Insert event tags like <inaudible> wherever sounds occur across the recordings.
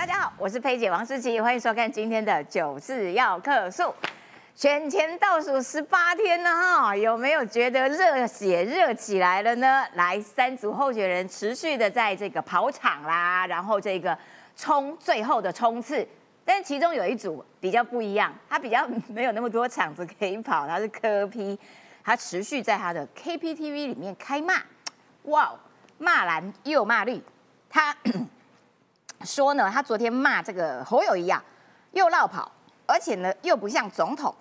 大家好，我是佩姐王思琪，欢迎收看今天的九四要客诉。选前倒数十八天了哈，有没有觉得热血热起来了呢？来，三组候选人持续的在这个跑场啦，然后这个冲最后的冲刺。但其中有一组比较不一样，他比较没有那么多场子可以跑，他是科 P，他持续在他的 KPTV 里面开骂，哇，骂蓝又骂绿，他说呢，他昨天骂这个侯友谊啊，又绕跑，而且呢又不像总统，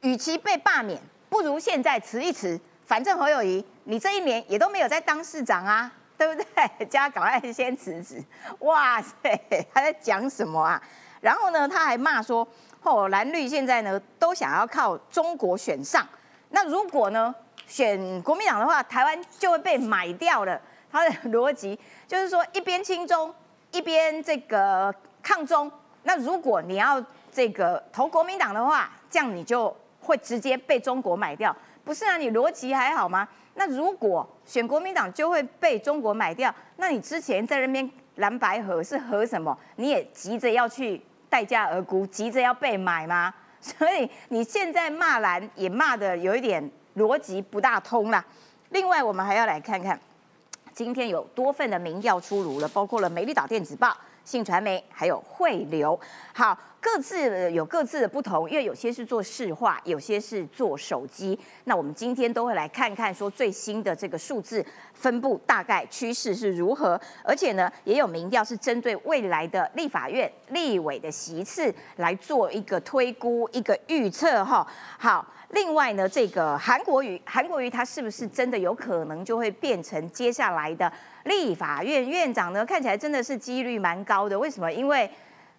与其被罢免，不如现在辞一辞，反正侯友谊你这一年也都没有在当市长啊，<laughs> 对不对？加赶快先辞职，哇塞，他在讲什么啊？然后呢，他还骂说：“哦，蓝绿现在呢都想要靠中国选上，那如果呢选国民党的话，台湾就会被买掉了。”他的逻辑就是说，一边亲中，一边这个抗中。那如果你要这个投国民党的话，这样你就会直接被中国买掉。不是啊，你逻辑还好吗？那如果选国民党就会被中国买掉，那你之前在那边蓝白合是合什么？你也急着要去？待价而沽，急着要被买吗？<laughs> 所以你现在骂蓝也骂的有一点逻辑不大通啦。另外，我们还要来看看，今天有多份的民调出炉了，包括了《美丽岛电子报》。信传媒还有汇流，好，各自有各自的不同，因为有些是做市话，有些是做手机。那我们今天都会来看看，说最新的这个数字分布大概趋势是如何，而且呢，也有民调是针对未来的立法院立委的席次来做一个推估、一个预测哈。好。另外呢，这个韩国瑜，韩国瑜他是不是真的有可能就会变成接下来的立法院院长呢？看起来真的是几率蛮高的。为什么？因为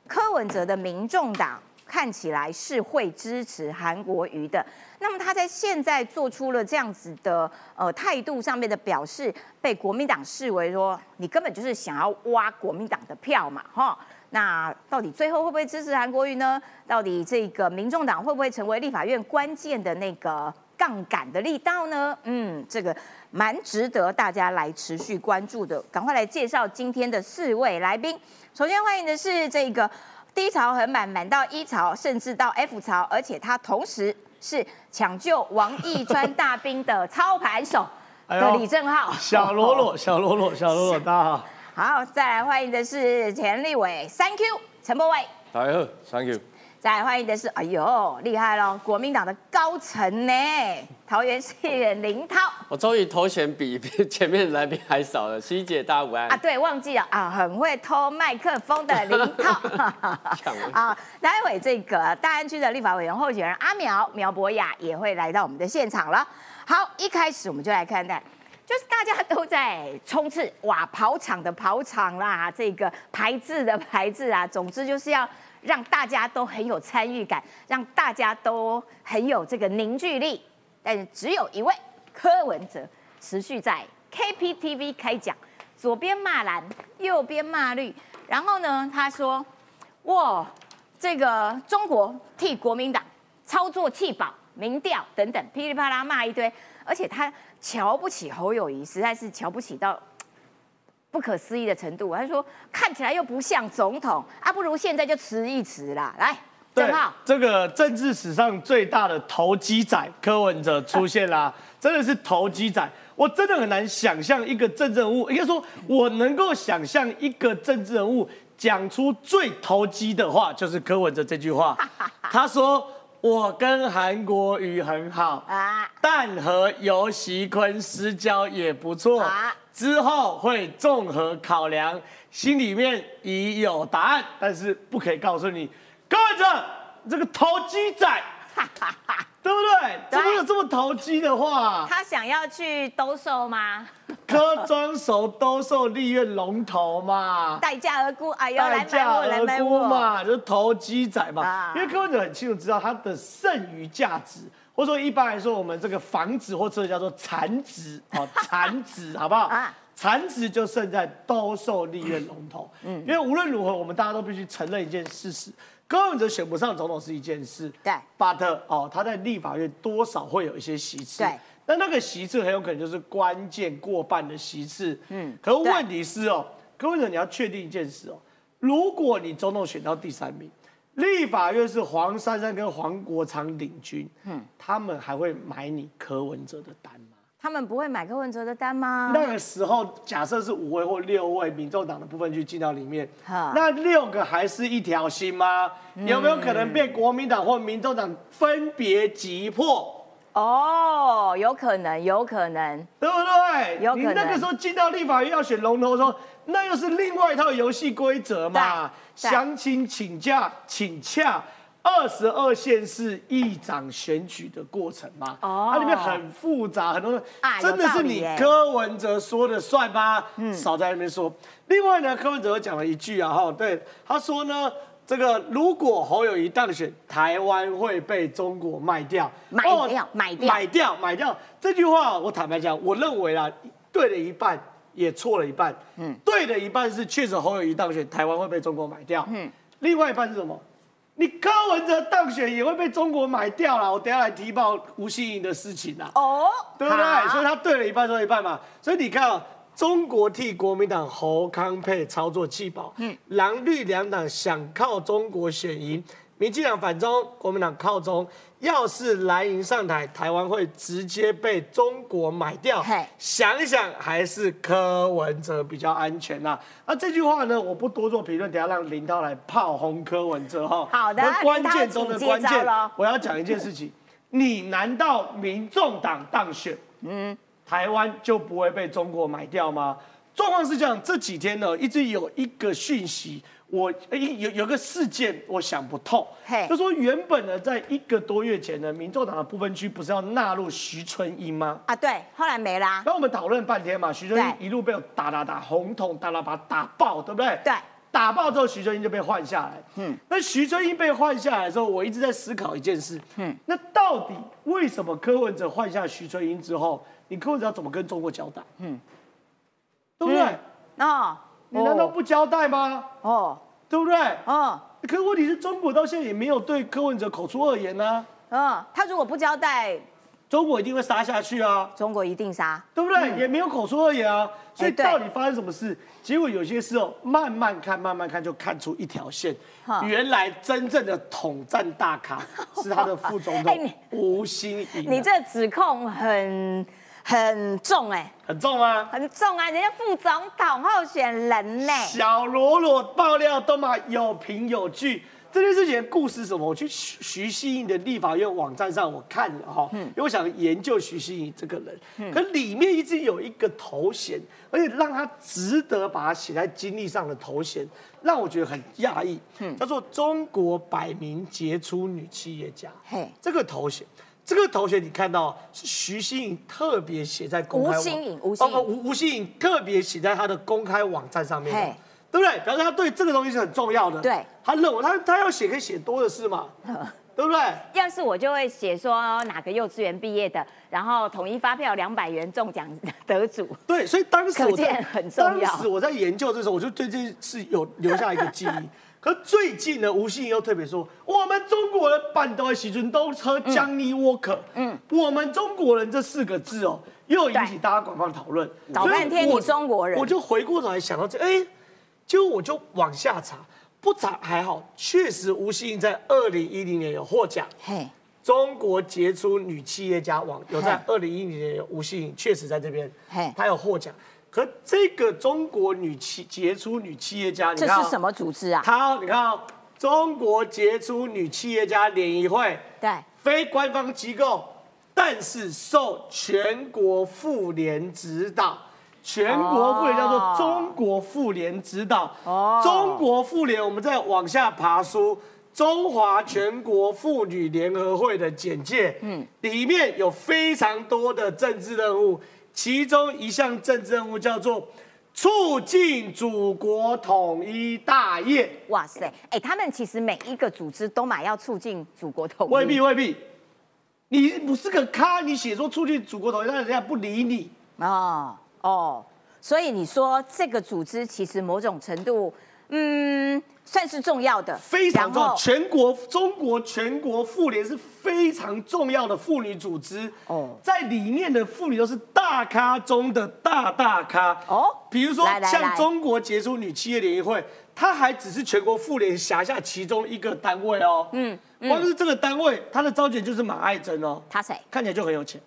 柯文哲的民众党看起来是会支持韩国瑜的。那么他在现在做出了这样子的呃态度上面的表示，被国民党视为说你根本就是想要挖国民党的票嘛，哈。那到底最后会不会支持韩国瑜呢？到底这个民众党会不会成为立法院关键的那个杠杆的力道呢？嗯，这个蛮值得大家来持续关注的。赶快来介绍今天的四位来宾。首先欢迎的是这个低潮很满，满到一潮，甚至到 F 潮，而且他同时是抢救王义川大兵的操盘手的李正浩。小罗罗，小罗罗，小罗罗，大家好。好，再来欢迎的是田立伟，Thank you，陈柏伟，大家好，Thank you。再来欢迎的是，哎呦，厉害喽，国民党的高层呢，桃园市议员林涛。我终于头衔比 <laughs> 前面来宾还少了，西姐大家午安。啊，对，忘记了啊，很会偷麦克风的林涛。<laughs> 啊，待会这个大安区的立法委员候选人阿苗苗博雅也会来到我们的现场了。好，一开始我们就来看待。就是大家都在冲刺哇，跑场的跑场啦，这个排字的排字啊，总之就是要让大家都很有参与感，让大家都很有这个凝聚力。但是只有一位柯文哲持续在 KPTV 开讲，左边骂蓝，右边骂绿，然后呢，他说哇，这个中国替国民党操作弃保、民调等等，噼里啪啦骂一堆，而且他。瞧不起侯友谊，实在是瞧不起到 <tsk> 不可思议的程度。他说看起来又不像总统啊，不如现在就辞一辞啦。来，正浩，这个政治史上最大的投机仔柯文哲出现啦，<laughs> 真的是投机仔。我真的很难想象一个政治人物，应该说我能够想象一个政治人物讲出最投机的话，就是柯文哲这句话。<laughs> 他说。我跟韩国瑜很好啊，但和尤熙坤私交也不错啊。之后会综合考量，心里面已有答案，但是不可以告诉你。各位这，这个投机仔。<laughs> 对不对？怎么有这么投机的话？他想要去兜售吗？科装熟兜售利润龙头嘛？待价而沽，哎呦，待价而沽嘛，就是投机仔嘛。因为柯文哲很清楚知道它的剩余价值，或者说一般来说，我们这个房子或者叫做残值，<laughs> 哦，残值好不好？啊，残值就剩在兜售利润龙头。嗯，因为无论如何，我们大家都必须承认一件事实。柯文哲选不上总统是一件事，对，but 哦，他在立法院多少会有一些席次，对，那那个席次很有可能就是关键过半的席次，嗯，可问题是哦，柯文哲你要确定一件事哦，如果你总统选到第三名，立法院是黄珊珊跟黄国昌领军，嗯，他们还会买你柯文哲的单吗？他们不会买柯文哲的单吗？那个时候假设是五位或六位民众党的部分去进到里面，那六个还是一条心吗？有没有可能被国民党或民众党分别击破？哦，有可能，有可能。对不对？有可能你那个时候进到立法院要选龙头的时候，那又是另外一套游戏规则嘛。详情请假请洽二十二县市议长选举的过程嘛。哦它里面很复杂，很多啊真的是你柯文哲说的算吗？少在那边说。另外呢，柯文哲讲了一句啊，哈，对，他说呢。这个如果侯友谊当选，台湾会被中国卖掉，买哦掉买掉买掉，买掉。这句话我坦白讲，我认为啊，对了一半，也错了一半。嗯，对的一半是确实侯友谊当选，台湾会被中国买掉。嗯，另外一半是什么？你柯文哲当选也会被中国买掉了。我等下来提报吴欣颖的事情啦。哦，对不对？所以他对了一半，错了一半嘛。所以你看啊，中国替国民党侯康沛操作弃保，嗯，蓝绿两党想靠中国选赢，民进党反中，国民党靠中。要是蓝营上台，台湾会直接被中国买掉。想一想，还是柯文哲比较安全呐、那这句话呢，我不多做评论，等下让林涛来炮轰柯文哲哈。好的而关键中的请关键我要讲一件事情，你难道民众党当选？嗯台湾就不会被中国买掉吗？状况是这样，这几天呢，一直有一个讯息，我诶有有个事件，我想不透嘿，就说原本呢，在一个多月前呢，民众党的部分区不是要纳入徐春英吗？啊，对，后来没啦。然后我们讨论半天嘛，徐春英一路被我打打打红桶打打把他打爆，对不对？对，打爆之后，徐春英就被换下来。嗯，那徐春英被换下来的时候，我一直在思考一件事。嗯，那到底为什么柯文哲换下徐春英之后，你柯文哲要怎么跟中国交代？嗯，对不对？哦，你难道不交代吗？哦对不对？哦可是问题是中国到现在也没有对柯文哲口出恶言呢、哦，他如果不交代，中国一定会杀下去啊。中国一定杀。对不对？也没有口出恶言啊，所以到底发生什么事？结果有些事哦，慢慢看，慢慢看，就看出一条线。原来真正的统战大咖是他的副总 <laughs> 哎统你吴欣颖啊。你这指控很很重哎、很重吗？很重啊！人家副总统候选人呢、小罗罗爆料都嘛有凭有据。这件事情的故事是什么？我去徐徐熙颖的立法院网站上我看了哈，因为我想研究徐熙颖这个人，可里面一直有一个头衔，而且让他值得把它写在经历上的头衔，让我觉得很讶异，叫做中国百名杰出女企业家。嘿，这个头衔，这个头衔你看到是徐新颖特别写在公开网吴新颖吴新吴吴新颖特别写在他的公开网站上面的，对不对？表示他对这个东西是很重要的。对，他认为他他要写可以写多的是嘛，<laughs> 对不对？要是我就会写说哪个幼稚园毕业的，然后统一发票两百元中奖得主。对，所以当时我在很重要当时我在研究的时候，我就对这件事有留下一个记忆。<laughs> 可最近呢，吴欣颖又特别说，我们中国人板豆的喜尊都喝江尼沃克，嗯，我们中国人这四个字哦，又引起大家广泛讨论。搞所以半天你中国人。我就回过头来想到这，哎，结果我就往下查，不查还好，确实吴欣颖在二零一零年有获奖。嘿，中国杰出女企业家网有在二零一零年有吴欣颖确实在这边嘿，她有获奖。可这个中国女企杰出女企业家，你看、哦、这是什？么组织啊？她你看、哦，中国杰出女企业家联谊会，对，非官方机构，但是受全国妇联指导。全国妇联叫做哦中国妇联指导，哦中国妇联，我们再往下爬书，中华全国妇女联合会的简介，嗯，里面有非常多的政治任务，其中一项政治任务叫做促进祖国统一大业。哇塞，哎，他们其实每一个组织都买要促进祖国统一，未必未必，你不是个咖，你写说促进祖国统一，但人家不理你。哦哦，所以你说这个组织其实某种程度，嗯，算是重要的，非常重要。全国中国全国妇联是非常重要的妇女组织哦哦，在里面的妇女都是大咖中的大大咖哦哦。比如说像中国杰出女企业联谊会，它还只是全国妇联辖下其中一个单位哦。嗯，光是这个单位，它的招姐就是马爱珍哦，她谁？看起来就很有钱。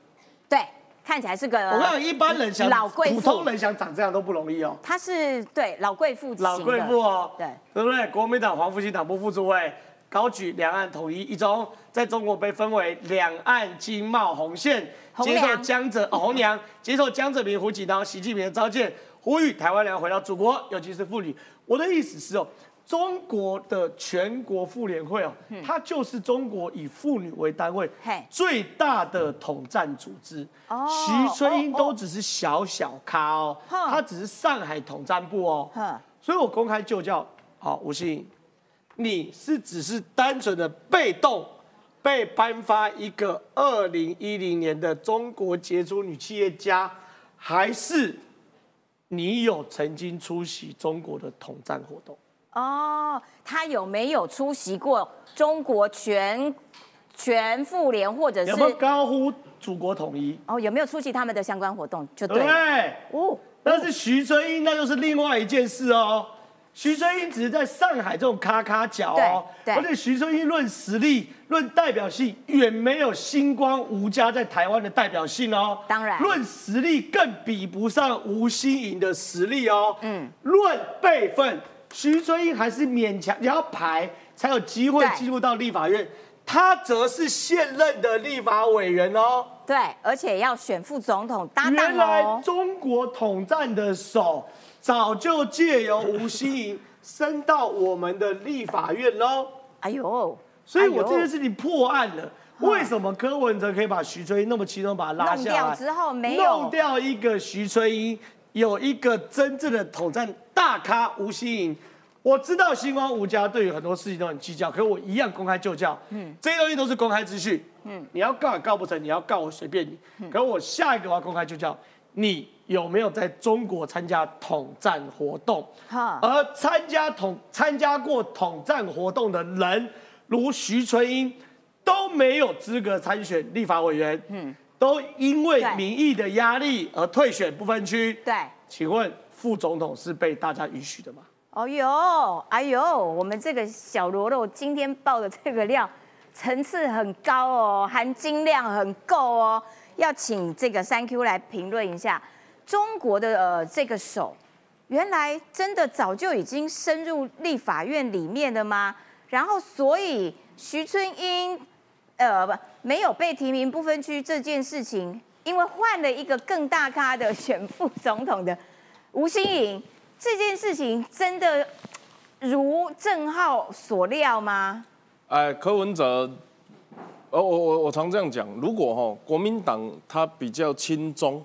对，看起来是个我跟你讲，一般人想老贵妇普通人想长这样都不容易哦。他是对老贵妇老贵妇哦，对，对不对？国民党黄复兴党部副主委高举两岸统一一中，在中国被分为两岸经贸红线，接受江泽哦红娘接受江泽民、胡锦涛、习近平的召见，呼吁台湾人回到祖国，尤其是妇女。我的意思是哦。中国的全国妇联会哦，它就是中国以妇女为单位最大的统战组织。哦徐春英都只是小小咖哦，哼她只是上海统战部哦。所以我公开就叫，好，吴欣颖，你是只是单纯的被动被颁发一个二零一零年的中国杰出女企业家，还是你有曾经出席中国的统战活动？哦，他有没有出席过中国全全妇联或者是有没有高呼祖国统一？哦有没有出席他们的相关活动就对？哦，但是徐春英那又是另外一件事哦。徐春英只是在上海这种咔咔角哦，而且徐春英论实力、论代表性，远没有星光吴家在台湾的代表性哦。当然论实力更比不上吴欣颖的实力哦。嗯，论辈分，徐春英还是勉强你要排才有机会对进入到立法院，他则是现任的立法委员哦。对，而且要选副总统搭档原来哦，中国统战的手早就借由吴欣颖伸到我们的立法院喽。哎呦，所以我这件事情破案了。为什么柯文哲可以把徐春英那么轻松把他拉下弄掉来？之后没有弄掉一个徐春英，有一个真正的统战大咖吴欣颖。我知道星光吴家对于很多事情都很计较，可是我一样公开就教。嗯，这些东西都是公开资讯。嗯，你要告也告不成，你要告我随便你。可是我下一个我要公开就教，你有没有在中国参加统战活动？哈，而参加统参加过统战活动的人，如徐春英，都没有资格参选立法委员。嗯，都因为民意的压力而退选不分区。对。请问副总统是被大家允许的吗？哦呦，哎呦，我们这个小罗罗今天爆的这个料层次很高哦，含金量很够哦。要请这个三 Q 来评论一下中国的呃这个手，原来真的早就已经深入立法院里面了吗？然后所以徐春英呃不没有被提名不分区这件事情，因为换了一个更大咖的选副总统的吴欣颖，这件事情真的如郑浩所料吗？哎，柯文哲，呃，我我我常这样讲，如果哈、国民党他比较亲中，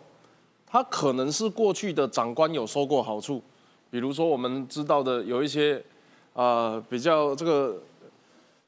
他可能是过去的长官有收过好处，比如说我们知道的有一些，呃，比较这个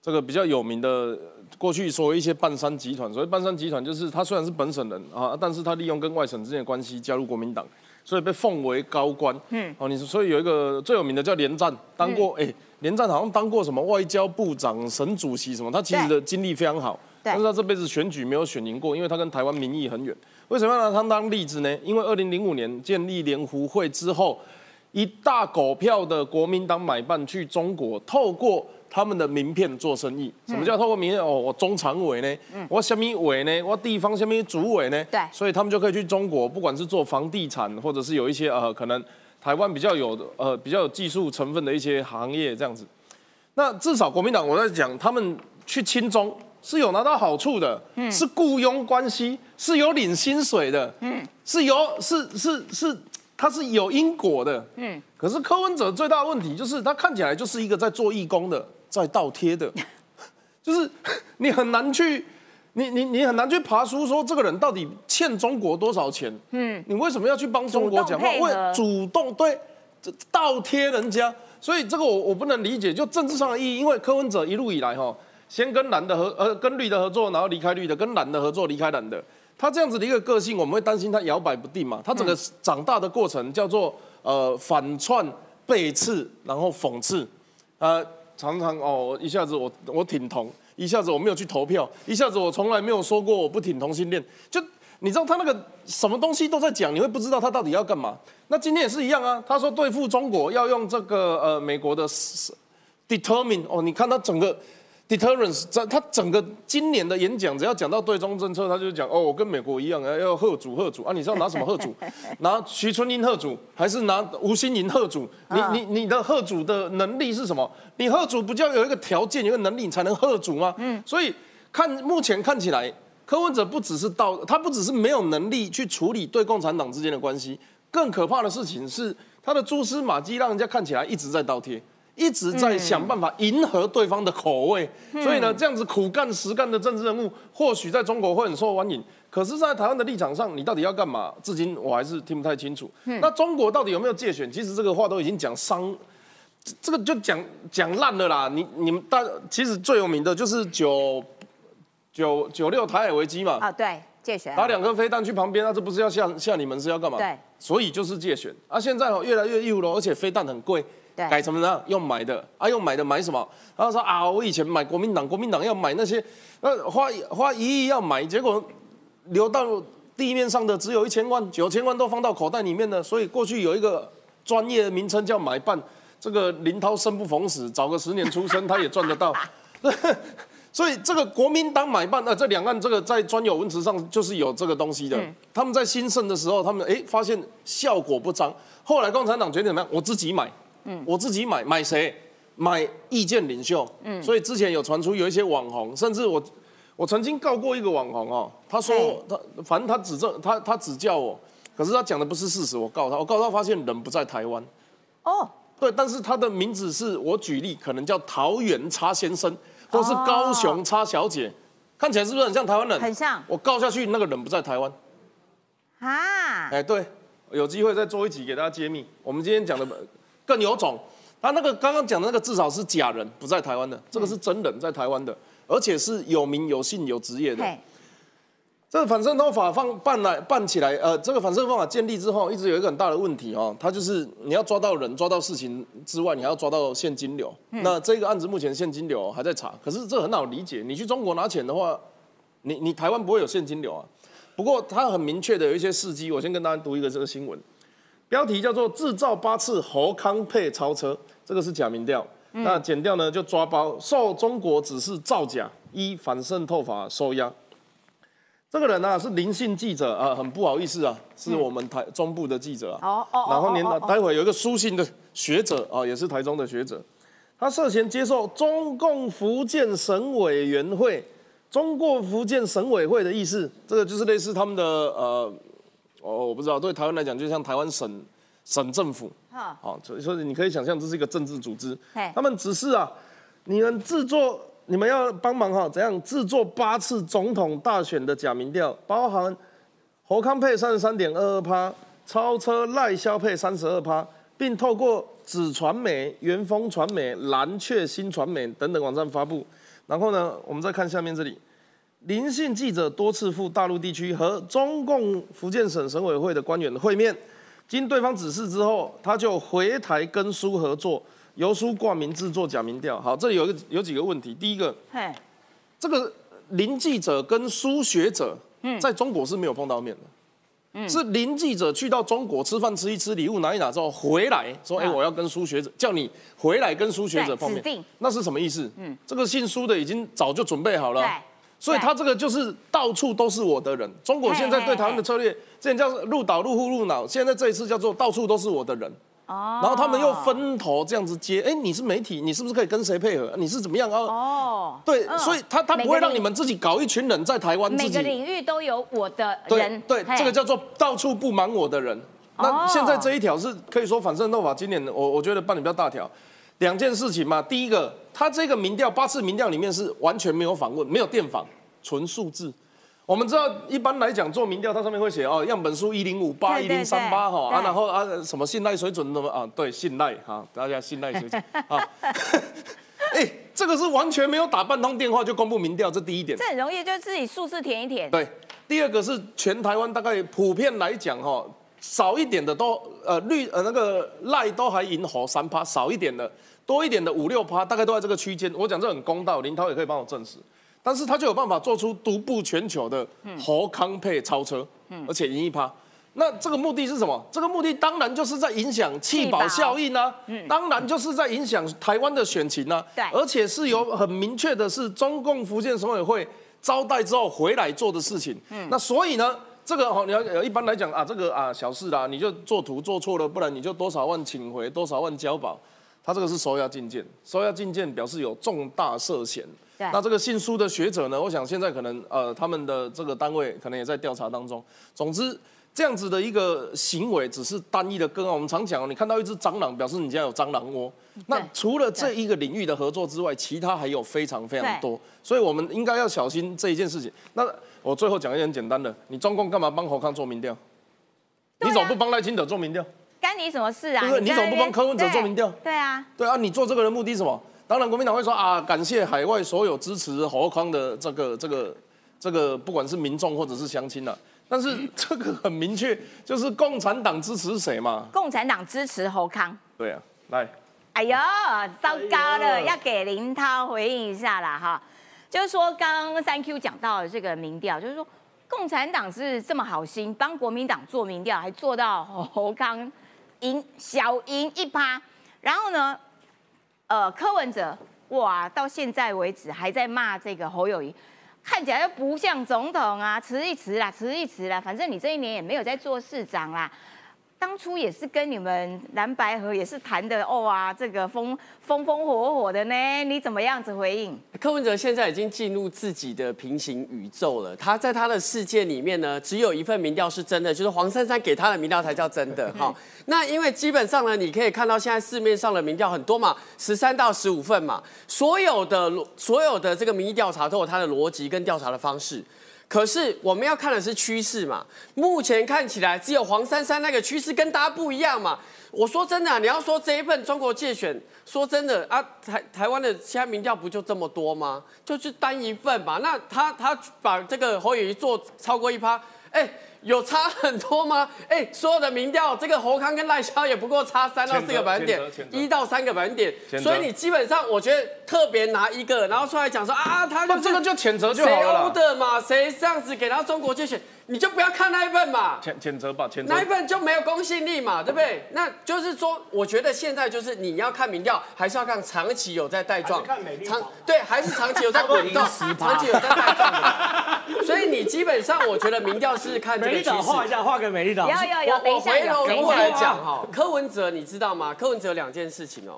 这个比较有名的，过去所谓一些半山集团，所谓半山集团就是他虽然是本省人啊，但是他利用跟外省之间的关系加入国民党，所以被奉为高官。嗯，哦，你所以有一个最有名的叫连战，当过哎、连战好像当过什么外交部长、省主席什么，他其实的经历非常好。对但是他这辈子选举没有选赢过，因为他跟台湾民意很远。为什么要拿他当例子呢？因为二零零五年建立联湖会之后，一大狗票的国民党买办去中国，透过他们的名片做生意。什么叫透过名片？哦，我中常委呢，我什么委呢？我地方什么主委呢？对所以他们就可以去中国，不管是做房地产，或者是有一些呃可能台湾比较有呃比较有技术成分的一些行业这样子。那至少国民党我在讲，他们去亲中是有拿到好处的，是雇佣关系，是有领薪水的，是有是是是，他是有因果的。嗯，可是柯文哲最大的问题就是他看起来就是一个在做义工的，在倒贴的，<laughs> 就是你很难去。你你你很难去爬出说这个人到底欠中国多少钱？嗯，你为什么要去帮中国讲话？为主动对这倒贴人家，所以这个我我不能理解，就政治上的意义。因为柯文哲一路以来哈，先跟蓝的合呃跟绿的合作，然后离开绿的，跟蓝的合作离开蓝的，他这样子的一个个性，我们会担心他摇摆不定嘛。他整个长大的过程叫做呃反串、背刺，然后讽刺，呃常常哦一下子我我挺同，一下子我没有去投票，一下子我从来没有说过我不挺同性恋，就你知道他那个什么东西都在讲，你会不知道他到底要干嘛。那今天也是一样啊，他说对付中国要用这个呃美国的 determine 哦，你看他整个 deterrence，在他整个今年的演讲，只要讲到对中政策，他就讲哦，我跟美国一样，要贺主贺主啊，你知道拿什么贺主？<laughs> 拿徐春英贺主，还是拿吴新盈贺主？你你你的贺主的能力是什么？你贺主不就要有一个条件，有一个能力你才能贺主吗？嗯，所以看目前看起来，柯文哲不只是到他不只是没有能力去处理对共产党之间的关系，更可怕的事情是他的蛛丝马迹让人家看起来一直在倒贴。一直在想办法迎合对方的口味，所以呢，这样子苦干实干的政治人物，或许在中国会很受欢迎。可是，在台湾的立场上，你到底要干嘛？至今我还是听不太清楚。那中国到底有没有借选？其实这个话都已经讲伤，这个就讲讲烂了啦。你你们大其实最有名的就是九九九六台海危机嘛。啊，对，借选打两颗飞弹去旁边，那这不是要吓吓你们是要干嘛？对，所以就是借选啊。现在哦越来越义务了，而且飞弹很贵。改什么呢？用买的啊，用买的买什么？然后说啊，我以前买国民党，国民党要买那些，呃，花花一亿要买，结果流到地面上的只有一千万，九千万都放到口袋里面了。所以过去有一个专业的名称叫买办，这个林涛生不逢时，早个十年出生他也赚得到。<laughs> 所以这个国民党买办，那这两岸这个在专有文词上就是有这个东西的。他们在兴盛的时候，他们哎发现效果不彰，后来共产党决定怎么样？我自己买。我自己买买谁？买意见领袖。嗯，所以之前有传出有一些网红，甚至我我曾经告过一个网红哦，他说他反正他指证他他指教我，可是他讲的不是事实，我告他，我告他发现人不在台湾。哦，对，但是他的名字是我举例，可能叫桃园叉先生，或是高雄叉小姐，看起来是不是很像台湾人？很像。我告下去，那个人不在台湾。啊？哎，对，有机会再做一集给大家揭秘。我们今天讲的。更有种，他那个刚刚讲的那个至少是假人，不在台湾的，这个是真人，在台湾的，而且是有名有姓有职业的。这个反渗透法放办来办起来，呃，这个反渗透法建立之后，一直有一个很大的问题哦，它就是你要抓到人、抓到事情之外，你还要抓到现金流。那这个案子目前现金流还在查，可是这很好理解，你去中国拿钱的话，你你台湾不会有现金流啊。不过它很明确的有一些事迹，我先跟大家读一个这个新闻。标题叫做“制造八次侯康配超车”，这个是假民调。那剪掉呢就抓包，受中国指示造假，依反渗透法收押。这个人呢是林姓记者啊，很不好意思啊，是我们台中部的记者啊。哦哦。然后您待会有一个书信的学者啊，也是台中的学者，他涉嫌接受中共福建省委员会、中国福建省委会的意思，这个就是类似他们的呃。哦，我不知道，对台湾来讲，就像台湾省省政府，好，所以说你可以想象这是一个政治组织，他们只是啊，你们制作，你们要帮忙哈，怎样制作八次总统大选的假民调，包含侯康配三十三点二二趴，超车赖萧配三十二趴，并透过纸传媒、元丰传媒、蓝雀新传媒等等网站发布，然后呢，我们再看下面这里。林姓记者多次赴大陆地区和中共福建省省委会的官员会面，经对方指示之后，他就回台跟苏合作，由苏挂名制作假民调。好，这里有一个有几个问题。第一个，这个林记者跟苏学者在中国是没有碰到面的，是林记者去到中国吃饭吃一吃，礼物拿一拿之后回来说，哎，我要跟苏学者，叫你回来跟苏学者碰面，那是什么意思？嗯，这个姓苏的已经早就准备好了。所以他这个就是到处都是我的人。中国现在对台湾的策略，之前叫入岛入户入脑，现在这一次叫做到处都是我的人。哦。然后他们又分头这样子接，哎，你是媒体，你是不是可以跟谁配合？你是怎么样？哦。对，所以他他不会让你们自己搞一群人在台湾。每个领域都有我的人。对对，这个叫做到处不满我的人。那现在这一条是可以说反渗透法，今年我我觉得办的比较大条。两件事情嘛，第一个，他这个民调八次民调里面是完全没有访问，没有电访，纯数字。我们知道一般来讲做民调，它上面会写哦，样本数一零五八一零三八哈啊，然后啊什么信赖水准什么啊，对，信赖哈，大家信赖水准 <laughs> 啊。<laughs> 哎，这个是完全没有打半通电话就公布民调，这第一点。这很容易，就自己数字填一填。对，第二个是全台湾大概普遍来讲哈。少一点的都呃绿呃那个赖都还赢猴三趴，少一点的多一点的五六趴，大概都在这个区间。我讲这很公道，林涛也可以帮我证实。但是他就有办法做出独步全球的侯康配超车，而且赢一趴。那这个目的是什么？这个目的当然就是在影响弃保效应啊，当然就是在影响台湾的选情啊。对而且是有很明确的是中共福建省委会招待之后回来做的事情。嗯那所以呢，这个哦，你要呃一般来讲啊，这个啊小事啦，你就做图做错了，不然你就多少万请回，多少万交保。他这个是收押禁见，收押禁见表示有重大涉嫌。对那这个信书的学者呢，我想现在可能呃他们的这个单位可能也在调查当中。总之。这样子的一个行为只是单一的个案，我们常讲哦，你看到一只蟑螂，表示你家有蟑螂窝。那除了这一个领域的合作之外，其他还有非常非常多，所以我们应该要小心这一件事情。那我最后讲一件很简单的，你中共干嘛帮侯康做民调？啊你怎么不帮赖清德做民调？干你什么事啊？对不对在你怎么不帮柯文哲做民调对对啊，对啊，你做这个的目的是什么？当然，国民党会说啊，感谢海外所有支持侯康的这个这个这个，不管是民众或者是乡亲了、但是 <laughs> 这个很明确，就是共产党支持谁嘛？共产党支持侯康。对啊，来，哎呦，糟糕了，哎要给林涛回应一下啦哈。就是说，刚三 Q 讲到的这个民调，就是说，共产党是这么好心帮国民党做民调，还做到侯康赢小赢一趴，然后呢，呃，柯文哲哇，到现在为止还在骂这个侯友谊。看起来又不像总统啊，辞一辞啦，辞一辞啦，反正你这一年也没有在做市长啦。当初也是跟你们蓝白河也是谈的哦啊，这个风风风火火的呢，你怎么样子回应？柯文哲现在已经进入自己的平行宇宙了。他在他的世界里面呢，只有一份民调是真的，就是黄珊珊给他的民调才叫真的。<laughs> 哈、那因为基本上呢，你可以看到现在市面上的民调很多嘛，十三到十五份嘛，所有的所有的这个民意调查都有它的逻辑跟调查的方式。可是我们要看的是趋势嘛，目前看起来只有黄珊珊那个趋势跟大家不一样嘛。我说真的、你要说这一份中国界选，说真的啊，台台湾的其他民调不就这么多吗？就是单一份嘛。那他他把这个侯友谊做超过一趴，哎、有差很多吗？<laughs> 哎、所有的民调，这个侯康跟赖萧也不过差三到四个百分点一到三个百分点。所以你基本上，我觉得特别拿一个，然后出来讲说啊，他就这个就谴责就好谁欧的嘛，谁这样子给到中国界选，你就不要看那一份嘛。谴谴责吧，谴责那一。份就没有公信力嘛，对不对？那就是说，我觉得现在就是你要看民调，还是要看长期有在带状看美长对，还是长期有在滚动，<laughs> 长期有在带状的。所以你基本上，我觉得民调是看这个趋势。岛画一下，画个美丽岛。有有有，等一下有，回头等我来讲哈，柯文哲你知道吗？柯文哲两件事情哦。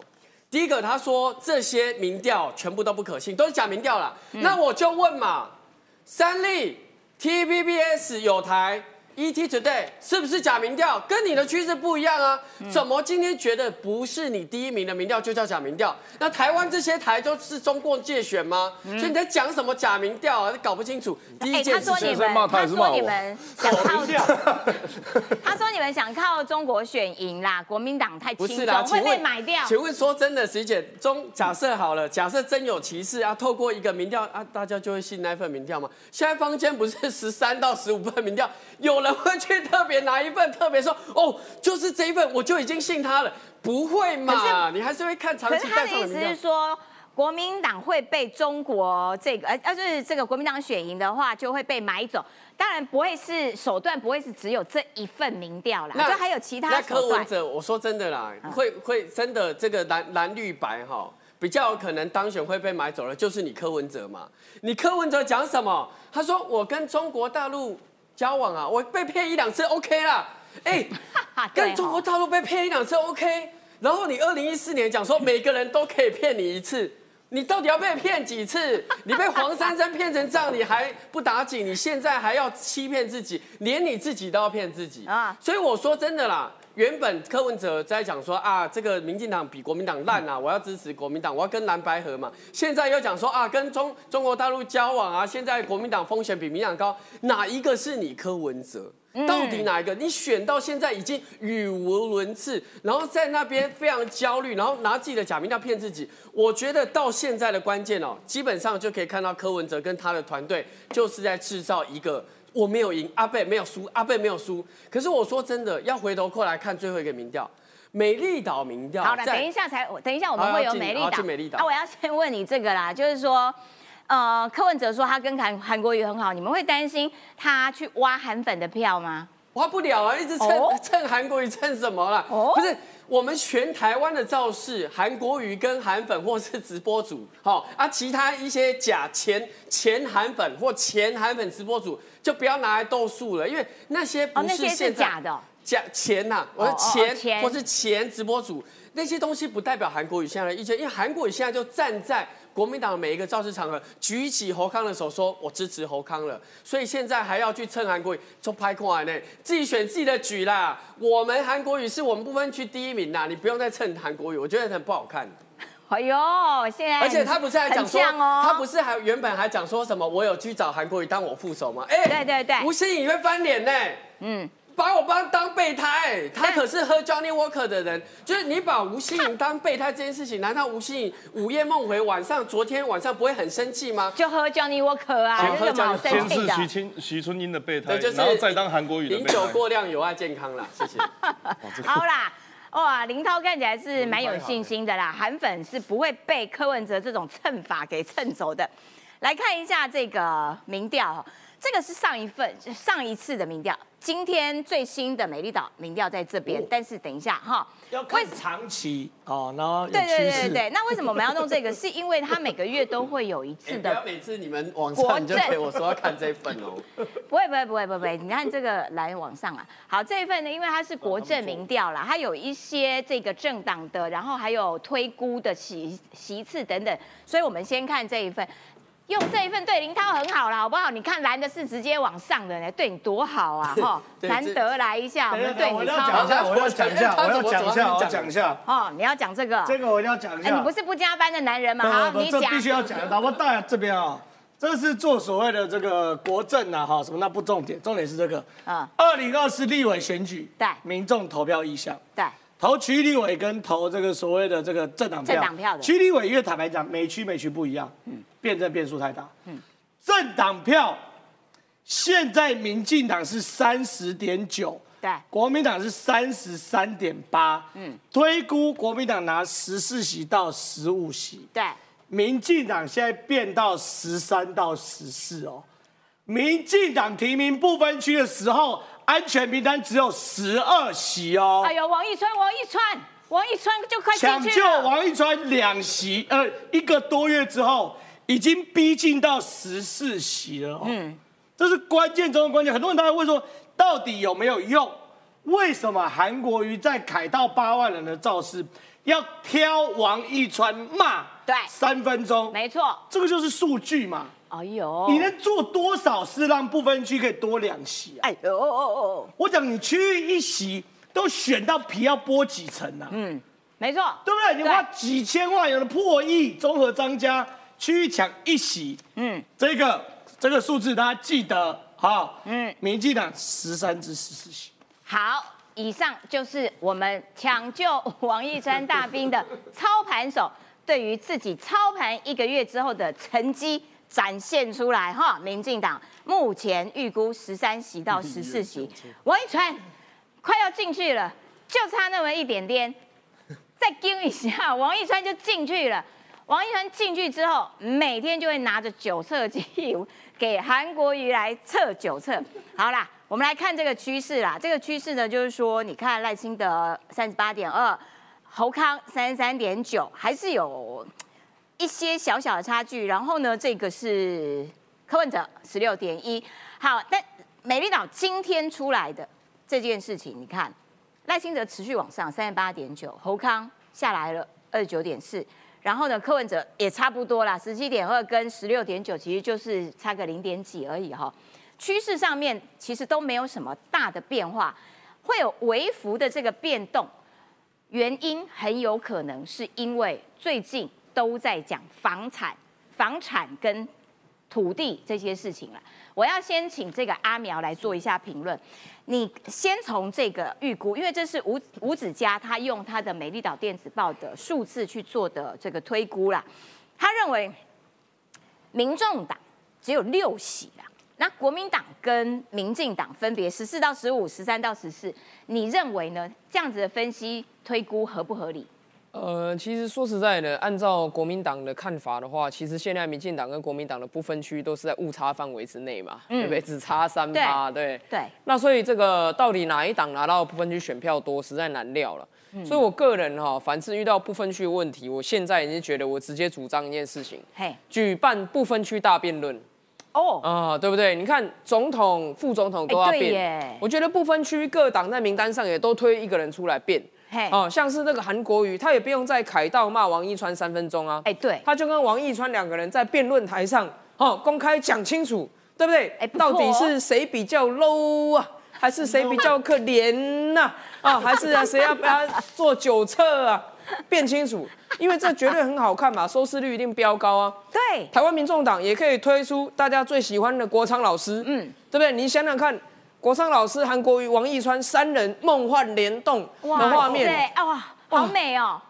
第一个，他说这些民调全部都不可信，都是假民调啦。那我就问嘛，三立、TVBS 有台。ET Today 是不是假民调？跟你的趋势不一样啊！怎么今天觉得不是你第一名的民调就叫假民调？那台湾这些台都是中共借选吗？所以你在讲什么假民调啊？搞不清楚。第一哎，件事情他说你们，现在骂他是骂我们想靠民调，<laughs> 他说你们想靠中国选赢啦，国民党太轻松，会被买掉。请问说真的，石姐中假设好了，假设真有歧视啊，透过一个民调啊，大家就会信那份民调吗？现在坊间不是十三到十五份民调，有人会去特别拿一份，特别说哦，就是这一份，我就已经信他了，不会嘛？你还是会看长可期是他的意思是。说，国民党会被中国这个，呃，呃，就是这个国民党选赢的话，就会被买走。当然不会是手段，不会是只有这一份民调啦，就还有其他那。柯文哲，我说真的啦，会会真的这个蓝蓝绿白哈，比较有可能当选会被买走了，就是你柯文哲嘛。你柯文哲讲什么？他说我跟中国大陆交往啊，我被骗一两次 OK 啦。<laughs> 哎、对跟中国哦大陆被骗一两次 OK，然后你二零一四年讲说每个人都可以骗你一次。你到底要被骗几次？<laughs> 你被黄珊珊骗成这样，你还不打紧？你现在还要欺骗自己，连你自己都要骗自己啊啊！所以我说真的啦，原本柯文哲在讲说啊，这个民进党比国民党烂啊，我要支持国民党，我要跟蓝白合嘛。现在又讲说啊，跟中中国大陆交往啊，现在国民党风险比民进党高，哪一个是你柯文哲？到底哪一个？你选到现在已经语无伦次，然后在那边非常焦虑，然后拿自己的假名调骗自己。我觉得到现在的关键哦，基本上就可以看到柯文哲跟他的团队就是在制造一个我没有赢，阿贝没有输，阿贝没有输。可是我说真的，要回头过来看最后一个民调，美丽岛民调。好了，等一下才，等一下我们会有美丽岛。美丽岛啊，我要先问你这个啦，就是说，呃，柯文哲说他跟韩韩国瑜很好，你们会担心他去挖韩粉的票吗？挖不了啊，一直蹭哦蹭韩国瑜蹭什么啦？哦不是我们全台湾的造势，韩国瑜跟韩粉或是直播主，好、啊，其他一些假前前韩粉或前韩粉直播主就不要拿来斗数了，因为那些哦，不是现在假的哦。假钱呐、我哦哦说钱,、钱或是前直播主那些东西不代表韩国瑜现在的意见，因为韩国瑜现在就站在国民党的每一个造势场合，举起侯康的手说“我支持侯康了”，所以现在还要去蹭韩国瑜，就拍过来呢，自己选自己的举啦。我们韩国瑜是我们不分区第一名啦，你不用再蹭韩国瑜，我觉得很不好看。哎呦，现在而且他不是还讲说，哦他不是还原本还讲说什么我有去找韩国瑜当我副手吗？哎、对对对吴欣颖会翻脸呢。嗯，把我帮当备胎，他可是喝 Johnny Walker 的人，就是你把吴欣颖当备胎这件事情，难道吴欣颖午夜梦回晚上昨天晚上不会很生气吗？就喝 Johnny Walker 啊，先喝这个蛮 Johnny- 生气的先是徐。青徐春英的备胎，对，就是然后再当韩国语的饮酒。过量有害健康啦，谢谢。<laughs> <laughs> 好啦，哇，林涛看起来是蛮有信心的啦，韩粉是不会被柯文哲这种蹭法给蹭走的。来看一下这个民调哦，这个是上一份上一次的民调，今天最新的美丽岛民调在这边，但是等一下哈，要看长期哦，然后有对对。对对对，那为什么我们要弄这个？<laughs> 是因为它每个月都会有一哎次不要的，每次你们网上你就政给我说要看这份哦。<laughs> 不会不会不会不会不会，你看这个来往上啊，好这一份呢，因为它是国政民调啦，它有一些这个政党的，然后还有推估的席席次等等，所以我们先看这一份。用这一份对林涛很好啦，好不好？你看蓝的是直接往上的呢，对你多好啊！<laughs> 哈，难得来一下，我们对一。下，我要讲一下，我要讲一下，我要讲一下，哦，你要讲这个，这个我一定要讲一哎，下。你不是不加班的男人吗？好，你讲。必须要讲的。老婆大这边啊，这是做所谓的这个国政啊，哈，什么那不重点，重点是这个。啊，二零二四立委选举，对民众投票意向，对，投区立委跟投这个所谓的这个政党票，政党票的区立委因为坦白讲，每区每区不一样，嗯，辩证变数太大，嗯，政党票现在民进党是三十点九。对，国民党是三十三点八，嗯，推估国民党拿十四席到十五席，对，民进党现在变到十三到十四哦。民进党提名不分区的时候，安全名单只有十二席哦哎。呦，王一川，王一川，王一川就快抢救。王一川两席，呃，一个多月之后，已经逼近到十四席了哦。嗯，这是关键中的关键。很多人都在问说，到底有没有用？为什么韩国瑜在凯到八万人的造势，要挑王一川骂？对三分钟，没错。这个就是数据嘛。哎呦，你能做多少事让不分区可以多两席啊？哎呦哦哦哦，我讲你区域一席都选到皮要剥几层啊？嗯，没错，对不对？你花几千万，有的破亿，综合张家区域抢一席，嗯，这个这个数字大家记得好。嗯。嗯，民进党十三至十四席，好，以上就是我们抢救王一川大兵的操盘手对于自己操盘一个月之后的成绩展现出来哈。民进党目前预估十三席到十四席，王一川快要进去了，就差那么一点点，再盯一下，王一川就进去了。王一川进去之后，每天就会拿着酒测器给韩国瑜来测酒测。好啦，我们来看这个趋势啦。这个趋势呢，就是说，你看赖清德三十八点二，侯康三十三点九，还是有一些小小的差距。然后呢，这个是柯文哲十六点一。好，但美丽岛今天出来的这件事情，你看赖清德持续往上，三十八点九，侯康下来了二十九点四。然后呢，柯文哲也差不多啦，十七点二跟十六点九，其实就是差个零点几而已哈。趋势上面其实都没有什么大的变化，会有微幅的这个变动，原因很有可能是因为最近都在讲房产、房产跟土地这些事情了。我要先请这个阿苗来做一下评论。你先从这个预估，因为这是吴吴子嘉他用他的美丽岛电子报的数字去做的这个推估啦。他认为民众党只有六席啦，那国民党跟民进党分别十四到十五、十三到十四。你认为呢？这样子的分析推估合不合理？呃，其实说实在的，按照国民党的看法的话，其实现在民进党跟国民党的不分区都是在误差范围之内嘛，对不对？只差三趴，对。对，那所以这个到底哪一党拿到不分区选票多，实在难料了。所以我个人哈，凡是遇到不分区的问题，我现在已经觉得我直接主张一件事情，嘿，举办不分区大辩论哦，啊，对不对？你看总统、副总统都要哎对辩，我觉得不分区各党在名单上也都推一个人出来辩。嘿，哦，像是那个韩国瑜，他也不用在凯道骂王一川三分钟啊，哎，对，他就跟王一川两个人在辩论台上，哦，公开讲清楚，对不对？哎到底是谁比较 low 啊，还是谁比较可怜呐、啊？<laughs> 还是啊谁要不要做酒测啊？变清楚，因为这绝对很好看嘛，收视率一定飙高啊。对，台湾民众党也可以推出大家最喜欢的国昌老师，嗯，对不对？你想想看，国昌老师、韩国瑜、王一川三人梦幻联动的画面，对，哇，好美哦，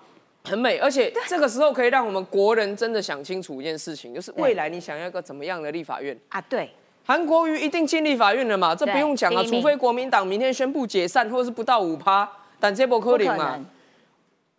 很美，而且这个时候可以让我们国人真的想清楚一件事情，就是未来你想要一个怎么样的立法院？啊，对，韩国瑜一定进立法院了嘛，这不用讲啊，除非国民党明天宣布解散，或者是不到五趴，但这波科林嘛能，，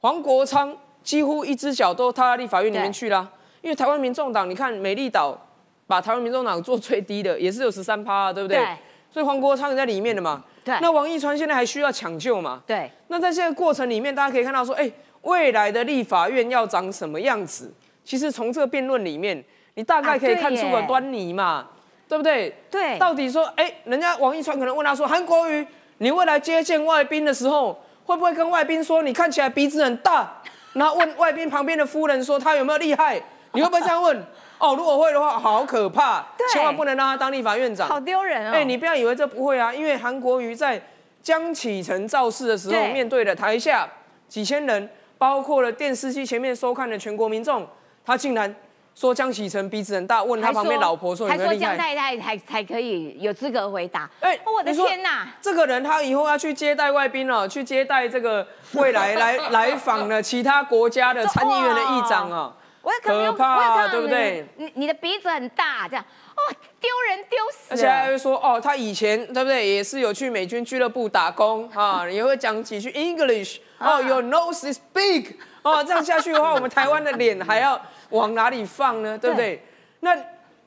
黄国昌几乎一只脚都踏到立法院里面去啦。因为台湾民众党，你看美丽岛把台湾民众党做最低的，也是有十三趴啊，对不对？对所以黄国昌也在里面的嘛。对那王一川现在还需要抢救嘛？对，那在这个过程里面，大家可以看到说，哎、未来的立法院要长什么样子？其实从这个辩论里面，你大概可以看出个端倪嘛，对不对？对到底说，哎、人家王一川可能问他说，韩国瑜，你未来接见外宾的时候，会不会跟外宾说你看起来鼻子很大？然后问外宾旁边的夫人说他有没有厉害？你会不会这样问？哦，如果会的话，好可怕，千万不能让他当立法院长。好丢人哦，哎、你不要以为这不会啊，因为韩国瑜在江启臣造势的时候，对面对了台下几千人，包括了电视机前面收看的全国民众，他竟然说江启臣鼻子很大，问他旁边老婆说有还说江没有厉害。太太才才可以有资格回答，哎哦我的天哪，这个人他以后要去接待外宾了，去接待这个未来来来访的其他国家的参议院的议长啊。我可能有可怕对不对你？你你的鼻子很大，这样哦，丢人丢死，而且还会说哦，他以前对不对，也是有去美军俱乐部打工啊，<laughs> 也会讲几句 English 啊哦，Your nose is big 哦，这样下去的话，<laughs> 我们台湾的脸还要往哪里放呢？对不对？那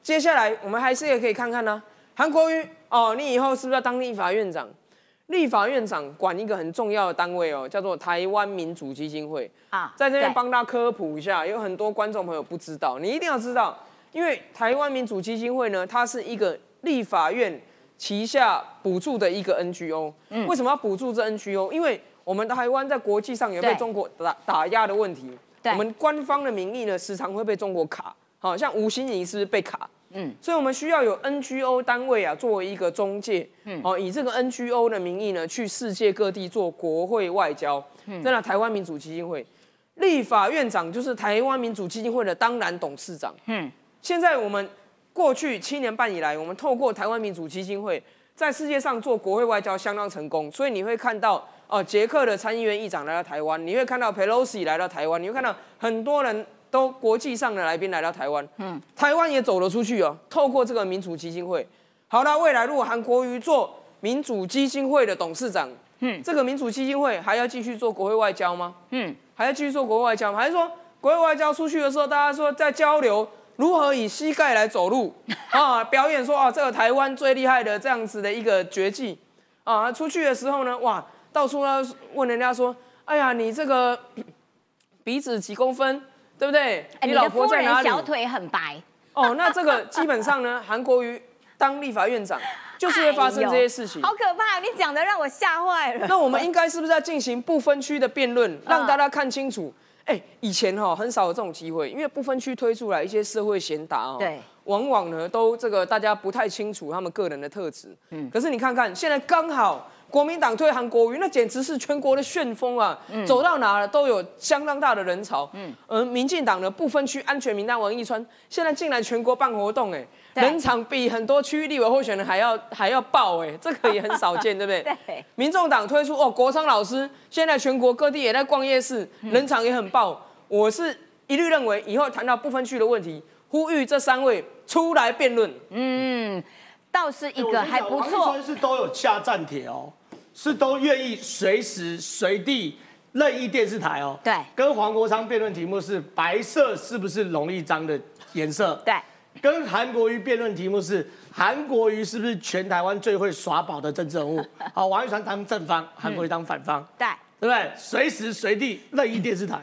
接下来我们还是也可以看看呢、韩国瑜哦，你以后是不是要当立法院长？立法院长管一个很重要的单位哦，叫做台湾民主基金会。啊在这边对帮大家科普一下，有很多观众朋友不知道，你一定要知道，因为台湾民主基金会呢，它是一个立法院旗下补助的一个 NGO。为什么要补助这 NGO？因为我们台湾在国际上有被中国打打压的问题，我们官方的名义呢，时常会被中国卡。好像吴欣怡是不是被卡？嗯，所以我们需要有 NGO 单位啊，作为一个中介，嗯，哦，以这个 NGO 的名义呢，去世界各地做国会外交。嗯，在那台湾民主基金会，立法院长就是台湾民主基金会的当然董事长。嗯，现在我们过去七年半以来，我们透过台湾民主基金会在世界上做国会外交相当成功，所以你会看到哦，捷克的参议院议长来到台湾，你会看到 Pelosi 来到台湾，你会看到很多人都国际上的来宾来到台湾。嗯，台湾也走了出去哦，透过这个民主基金会。好了，未来如果韩国瑜做民主基金会的董事长，嗯，这个民主基金会还要继续做国会外交吗？嗯，还要继续做国会外交吗？还是说国会外交出去的时候，大家说在交流如何以膝盖来走路 <laughs> 啊，表演说啊，这个台湾最厉害的这样子的一个绝技啊，出去的时候呢，哇，到处要问人家说，哎呀，你这个鼻子几公分，对不对？哎你老婆在哪里？小腿很白，哦，那这个基本上呢，韩国瑜当立法院长 <laughs> 就是会发生这些事情。好可怕！你讲的让我吓坏了。那我们应该是不是要进行不分区的辩论，让大家看清楚？哎、以前哈、很少有这种机会，因为不分区推出来一些社会贤达哦，对，往往呢都这个大家不太清楚他们个人的特质。嗯，可是你看看现在刚好国民党推韩国瑜，那简直是全国的旋风啊！走到哪了都有相当大的人潮。嗯，而民进党的不分区安全名单王义川，现在竟然全国办活动、哎，人场比很多区域立委候选人还要还要爆、哎，这个也很少见，对不对？<laughs> 对，民众党推出哦，国昌老师现在全国各地也在逛夜市，人场也很爆。我是一律认为以后谈到不分区的问题，呼吁这三位出来辩论。嗯，倒是一个还不错讲王一川。是都有下站帖哦，是都愿意随时随地任意电视台哦，对跟黄国昌辩论题目是白色是不是容易脏的颜色？对，跟韩国瑜辩论题目是韩国瑜是不是全台湾最会耍宝的政治人物？<laughs> 好，王一传当正方，韩国瑜当反方，对。对不对？随时随地任意电视台。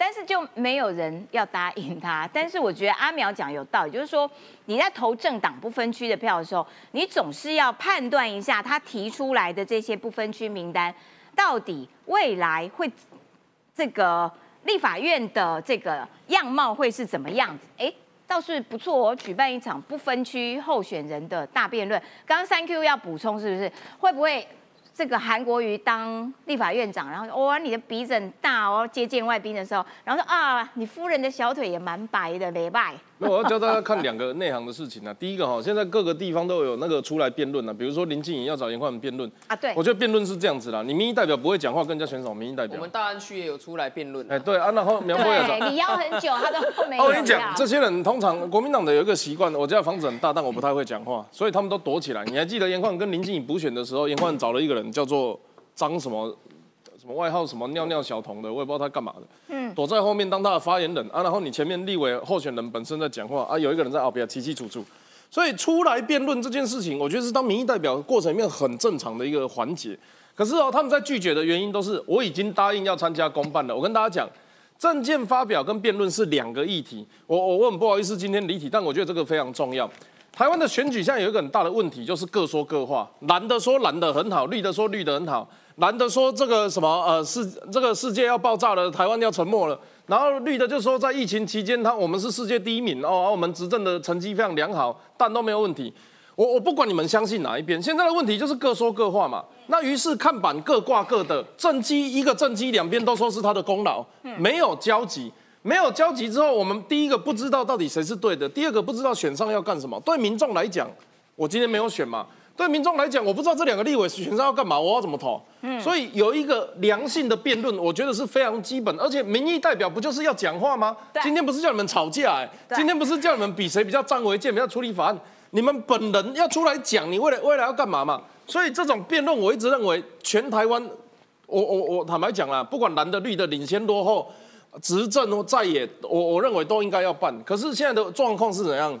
但是就没有人要答应他。但是我觉得阿苗讲有道理，就是说你在投政党不分区的票的时候，你总是要判断一下他提出来的这些不分区名单，到底未来会这个立法院的这个样貌会是怎么样子？哎，倒是不错哦，举办一场不分区候选人的大辩论。刚刚三 Q 要补充是不是？会不会？这个韩国瑜当立法院长，然后哇，你的鼻子很大哦，接见外宾的时候，然后说啊，你夫人的小腿也蛮白的，没拜。那我要教大家看两个内行的事情啊。第一个哈，现在各个地方都有那个出来辩论啊，比如说林静怡要找严焕文辩论啊，对，我觉得辩论是这样子啦，你民意代表不会讲话，更加选手民意代表。我们大安区也有出来辩论。哎，对啊，然后苗博也找。你要很久，他都没有。<laughs> 我跟你讲，这些人通常国民党的有一个习惯，我家房子很大，但我不太会讲话，所以他们都躲起来。你还记得严焕跟林静怡补选的时候，严焕找了一个人叫做张什么？外号什么尿尿小童的，我也不知道他干嘛的。嗯，躲在后面当他的发言人啊，然后你前面立委候选人本身在讲话啊，有一个人在后边清清楚楚。所以出来辩论这件事情，我觉得是当民意代表过程里面很正常的一个环节。可是哦，他们在拒绝的原因都是我已经答应要参加公办了。我跟大家讲，证件发表跟辩论是两个议题。我我我很不好意思今天离题，但我觉得这个非常重要。台湾的选举现在有一个很大的问题，就是各说各话，蓝的说蓝的很好，绿的说绿的很好。蓝的说这个什么呃世这个世界要爆炸了，台湾要沉没了。然后绿的就说在疫情期间，他我们是世界第一名哦，我们执政的成绩非常良好，但都没有问题。我我不管你们相信哪一边，现在的问题就是各说各话嘛。那于是看板各挂各的，政绩一个政绩两边都说是他的功劳，没有交集，没有交集之后，我们第一个不知道到底谁是对的，第二个不知道选上要干什么。对民众来讲，我今天没有选嘛。对民众来讲，我不知道这两个立委选上要干嘛，我要怎么投？嗯，所以有一个良性的辩论，我觉得是非常基本。而且民意代表不就是要讲话吗？今天不是叫你们吵架，哎，今天不是叫你们比谁比较占为建，比较处理法案。你们本人要出来讲，你未来未来要干嘛嘛？所以这种辩论，我一直认为全台湾，我我我坦白讲啦，不管蓝的绿的领先落后，执政或在野，我我认为都应该要办。可是现在的状况是怎样？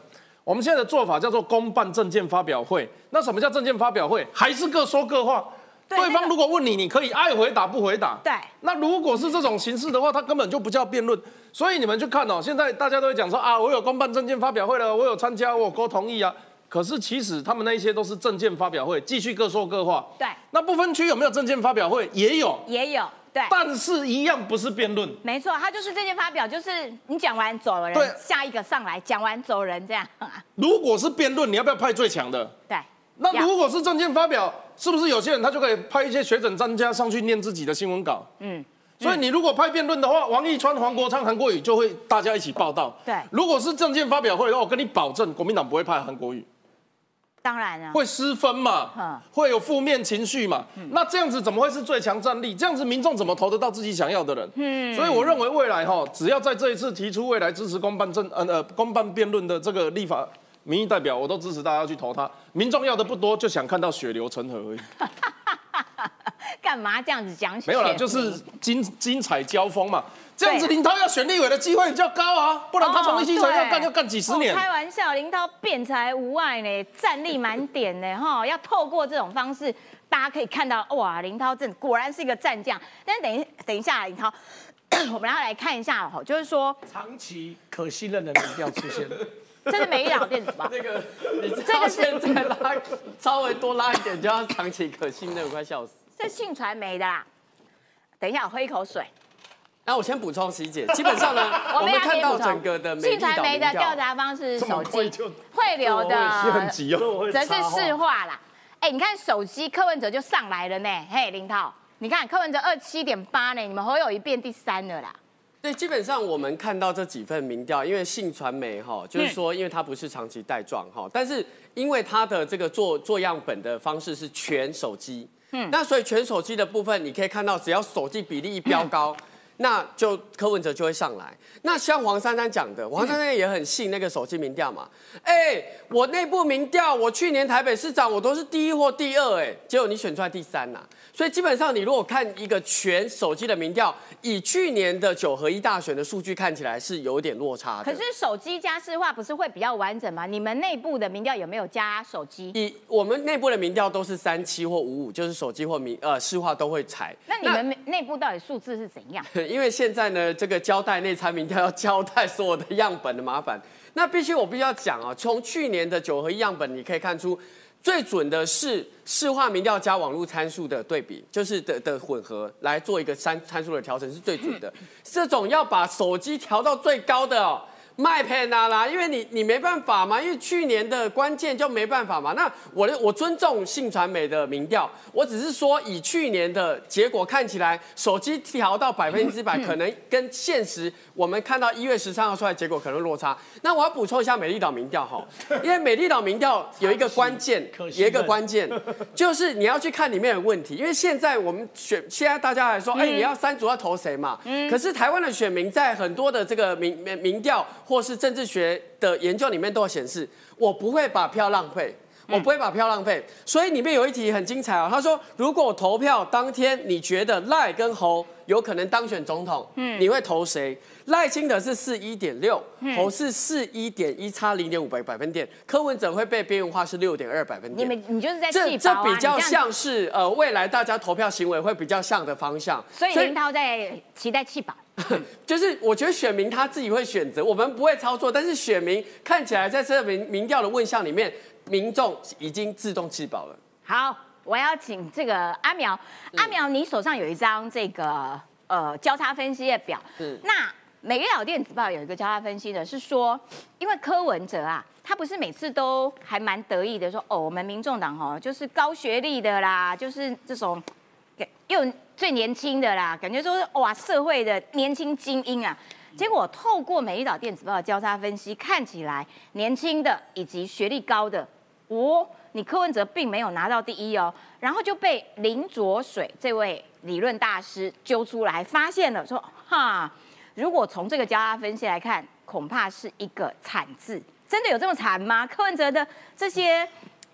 我们现在的做法叫做公办证件发表会。那什么叫证件发表会？还是各说各话。对方如果问你，你可以爱回答不回答。对。那如果是这种形式的话，它根本就不叫辩论。所以你们去看哦，现在大家都会讲说啊，我有公办证件发表会了，我有参加，我沟同意啊。可是其实他们那一些都是证件发表会，继续各说各话。对。那不分区有没有证件发表会？也有。也有。对，但是一样不是辩论。没错，他就是这件发表，就是你讲完走人，对，下一个上来讲完走人这样。<laughs> 如果是辩论，你要不要派最强的？对。那如果是证件发表，是不是有些人他就可以派一些学者专家上去念自己的新闻稿？嗯。所以你如果派辩论的话，王义川、黄国昌、韩国瑜就会大家一起报道。对。如果是证件发表会，我跟你保证，国民党不会派韩国瑜。当然了，会失分嘛，会有负面情绪嘛，那这样子怎么会是最强战力？这样子民众怎么投得到自己想要的人？嗯，所以我认为未来哈，只要在这一次提出未来支持公办政呃呃公办辩论的这个立法民意代表，我都支持大家去投他。民众要的不多，就想看到血流成河而已。<laughs> 干嘛这样子讲？没有了，就是精精彩交锋嘛。这样子林涛要选立委的机会比较高啊，不然他从一期才要干要干几十年。开玩笑，林涛辩才无碍呢，战力满点呢，哈，要透过这种方式，大家可以看到，哇，林涛这果然是一个战将。但是等一等一下，林涛，<coughs> 我们要来看一下哈，就是说长期可信任的民调出现了，这是美老电子吧？<laughs> 那个你这个现在拉稍微多拉一点就要长期可信任，我快笑死。这信传媒的啦，等一下我喝一口水。那我先补充，徐姐，基本上呢，<laughs> 我们看到整个的信传媒的调查方式，手机汇流的，则是市话啦。哎，你看手机柯文哲就上来了呢，嘿，林涛，你看柯文哲二七点八呢，你们侯友一变第三了啦。对，基本上我们看到这几份民调，因为信传媒哈，就是说，因为它不是长期带状哈，但是因为它的这个做做样本的方式是全手机，嗯，那所以全手机的部分，你可以看到，只要手机比例一飙高。那就柯文哲就会上来。那像黄珊珊讲的，黄珊珊也很信那个手机民调嘛。哎，我内部民调，我去年台北市长我都是第一或第二，哎，结果你选出来第三呐。所以基本上，你如果看一个全手机的民调，以去年的九合一大选的数据看起来是有点落差的。可是手机加市话不是会比较完整吗？你们内部的民调有没有加手机？以我们内部的民调都是三七或五五，就是手机或民呃市话都会采。那你们内部到底数字是怎样？<laughs> 因为现在呢，这个交代内参民调要交代所有的样本的麻烦，那必须我必须要讲啊，从去年的九合一样本你可以看出。最准的是市化民调加网络参数的对比，就是的的混合来做一个参参数的调整是最准的。这种要把手机调到最高的哦。卖片啊啦，因为你你没办法嘛，因为去年的关键就没办法嘛。那我的我尊重信传媒的民调，我只是说以去年的结果看起来，手机调到百分之百，可能跟现实我们看到一月十三号出来结果可能落差。那我要补充一下美丽岛民调哈，<laughs> 因为美丽岛民调有一个关键，有一个关键 <laughs> 就是你要去看里面的问题，因为现在我们选现在大家还说，哎，你要三组要投谁嘛？嗯。可是台湾的选民在很多的这个民民民调。或是政治学的研究里面都有显示，我不会把票浪费，我不会把票浪费。所以里面有一题很精彩啊，他说如果投票当天你觉得赖跟侯有可能当选总统，嗯，你会投谁？赖清德是四一点六，侯是四一点一，差零点五百百分点。柯文哲会被边缘化是六点二百分点。你们你就是在这这比较像是呃未来大家投票行为会比较像的方向。所以林涛在期待弃保。<laughs> 就是我觉得选民他自己会选择，我们不会操作，但是选民看起来在这民民调的问项里面，民众已经自动弃保了。好，我要请这个阿苗，阿苗，你手上有一张这个呃交叉分析的表。是。那美丽岛电子报有一个交叉分析的，是说，因为柯文哲啊，他不是每次都还蛮得意的说，哦，我们民众党哦，就是高学历的啦，就是这种。又最年轻的啦，感觉说哇，社会的年轻精英啊。结果透过美丽岛电子报的交叉分析，看起来年轻的以及学历高的，哦，你柯文哲并没有拿到第一哦。然后就被林卓水这位理论大师揪出来，发现了说哈，如果从这个交叉分析来看，恐怕是一个惨字。真的有这么惨吗？柯文哲的这些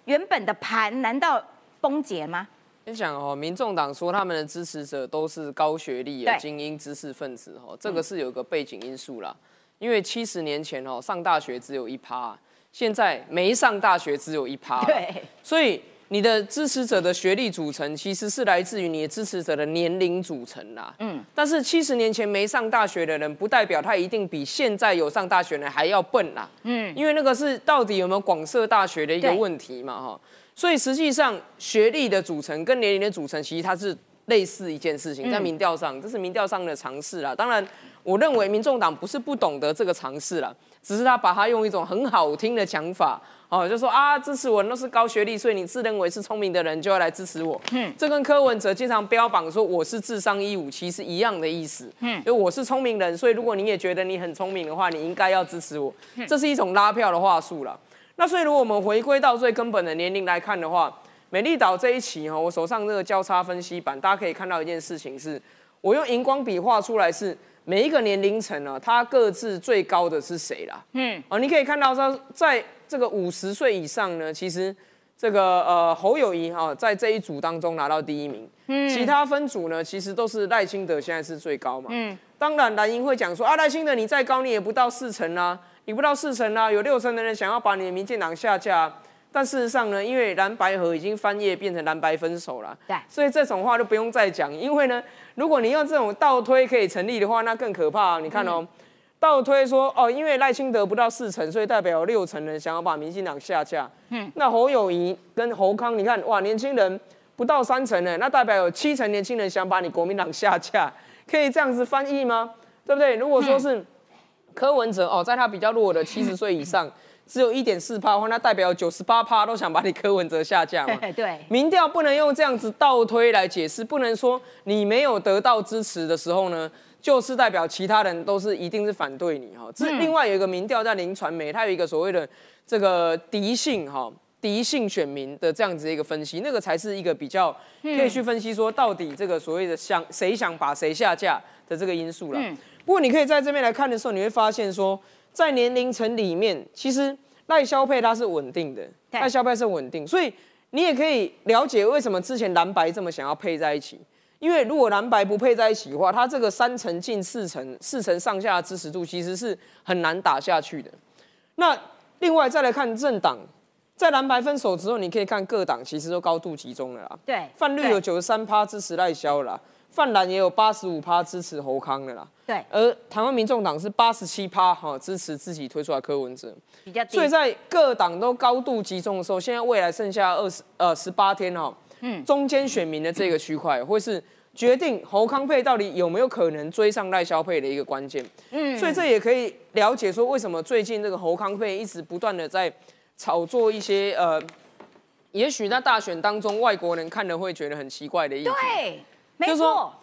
原本的盘，难道崩解吗？你想哦，民众党说他们的支持者都是高学历的精英知识分子哦，这个是有个背景因素啦。因为七十年前哦，上大学只有一趴，现在没上大学只有一趴。对，所以你的支持者的学历组成其实是来自于你的支持者的年龄组成啦。嗯，但是七十年前没上大学的人，不代表他一定比现在有上大学的人还要笨啦。嗯，因为那个是到底有没有广设大学的一个问题嘛，哈。所以实际上，学历的组成跟年龄的组成，其实它是类似一件事情，在民调上，这是民调上的尝试啦。当然，我认为民众党不是不懂得这个尝试啦，只是他把它用一种很好听的讲法，哦，就说啊，支持我都是高学历，所以你自认为是聪明的人就要来支持我。嗯，这跟柯文哲经常标榜说我是智商一五七是一样的意思。嗯，就我是聪明人，所以如果你也觉得你很聪明的话，你应该要支持我。这是一种拉票的话术了。那所以，如果我们回归到最根本的年龄来看的话，美丽岛这一期哈，我手上这个交叉分析版，大家可以看到一件事情是，我用荧光笔画出来是每一个年龄层呢，它各自最高的是谁啦？嗯，哦，你可以看到说，在这个五十岁以上呢，其实这个呃侯友谊哈，在这一组当中拿到第一名，嗯，其他分组呢，其实都是赖清德现在是最高嘛，嗯，当然蓝营会讲说啊，赖清德你再高你也不到四成啊。你不到四成啦，有六成的人想要把你的民进党下架，但事实上呢，因为蓝白河已经翻页变成蓝白分手了，对，所以这种话就不用再讲。因为呢，如果你用这种倒推可以成立的话，那更可怕。你看哦，倒推说哦，因为赖清德不到四成，所以代表有六成人想要把民进党下架。嗯，那侯友谊跟侯康，你看哇，年轻人不到三成呢，那代表有七成年轻人想把你国民党下架，可以这样子翻译吗？对不对？如果说是。柯文哲哦，在他比较弱的七十 <laughs> 岁以上，只有一点四趴的话，那代表九十八趴都想把你柯文哲下架嘛？<laughs> 对，民调不能用这样子倒推来解释，不能说你没有得到支持的时候呢，就是代表其他人都是一定是反对你哈。这另外有一个民调在林传媒，它有一个所谓的这个敌性哈。敌性选民的这样子一个分析，那个才是一个比较可以去分析说到底这个所谓的想谁想把谁下架的这个因素了。嗯不过你可以在这边来看的时候，你会发现说，在年龄层里面，其实赖萧配它是稳定的，对赖萧配是稳定，所以你也可以了解为什么之前蓝白这么想要配在一起。因为如果蓝白不配在一起的话，它这个三成近四成、四成上下的支持度其实是很难打下去的。那另外再来看政党，在蓝白分手之后，你可以看各党其实都高度集中了啦。对，泛绿有九十三趴支持赖萧了啦，泛蓝也有八十五趴支持侯康的啦。对。而台湾民众党是八十七趴哈支持自己推出来柯文哲，比较低。所以在各党都高度集中的时候，现在未来剩下二十呃十八天哈，嗯，中间选民的这个区块会是决定侯康配到底有没有可能追上赖萧配的一个关键，嗯，所以这也可以了解说为什么最近这个侯康配一直不断的在炒作一些呃，也许在大选当中外国人看了会觉得很奇怪的议题，对，没就是说错，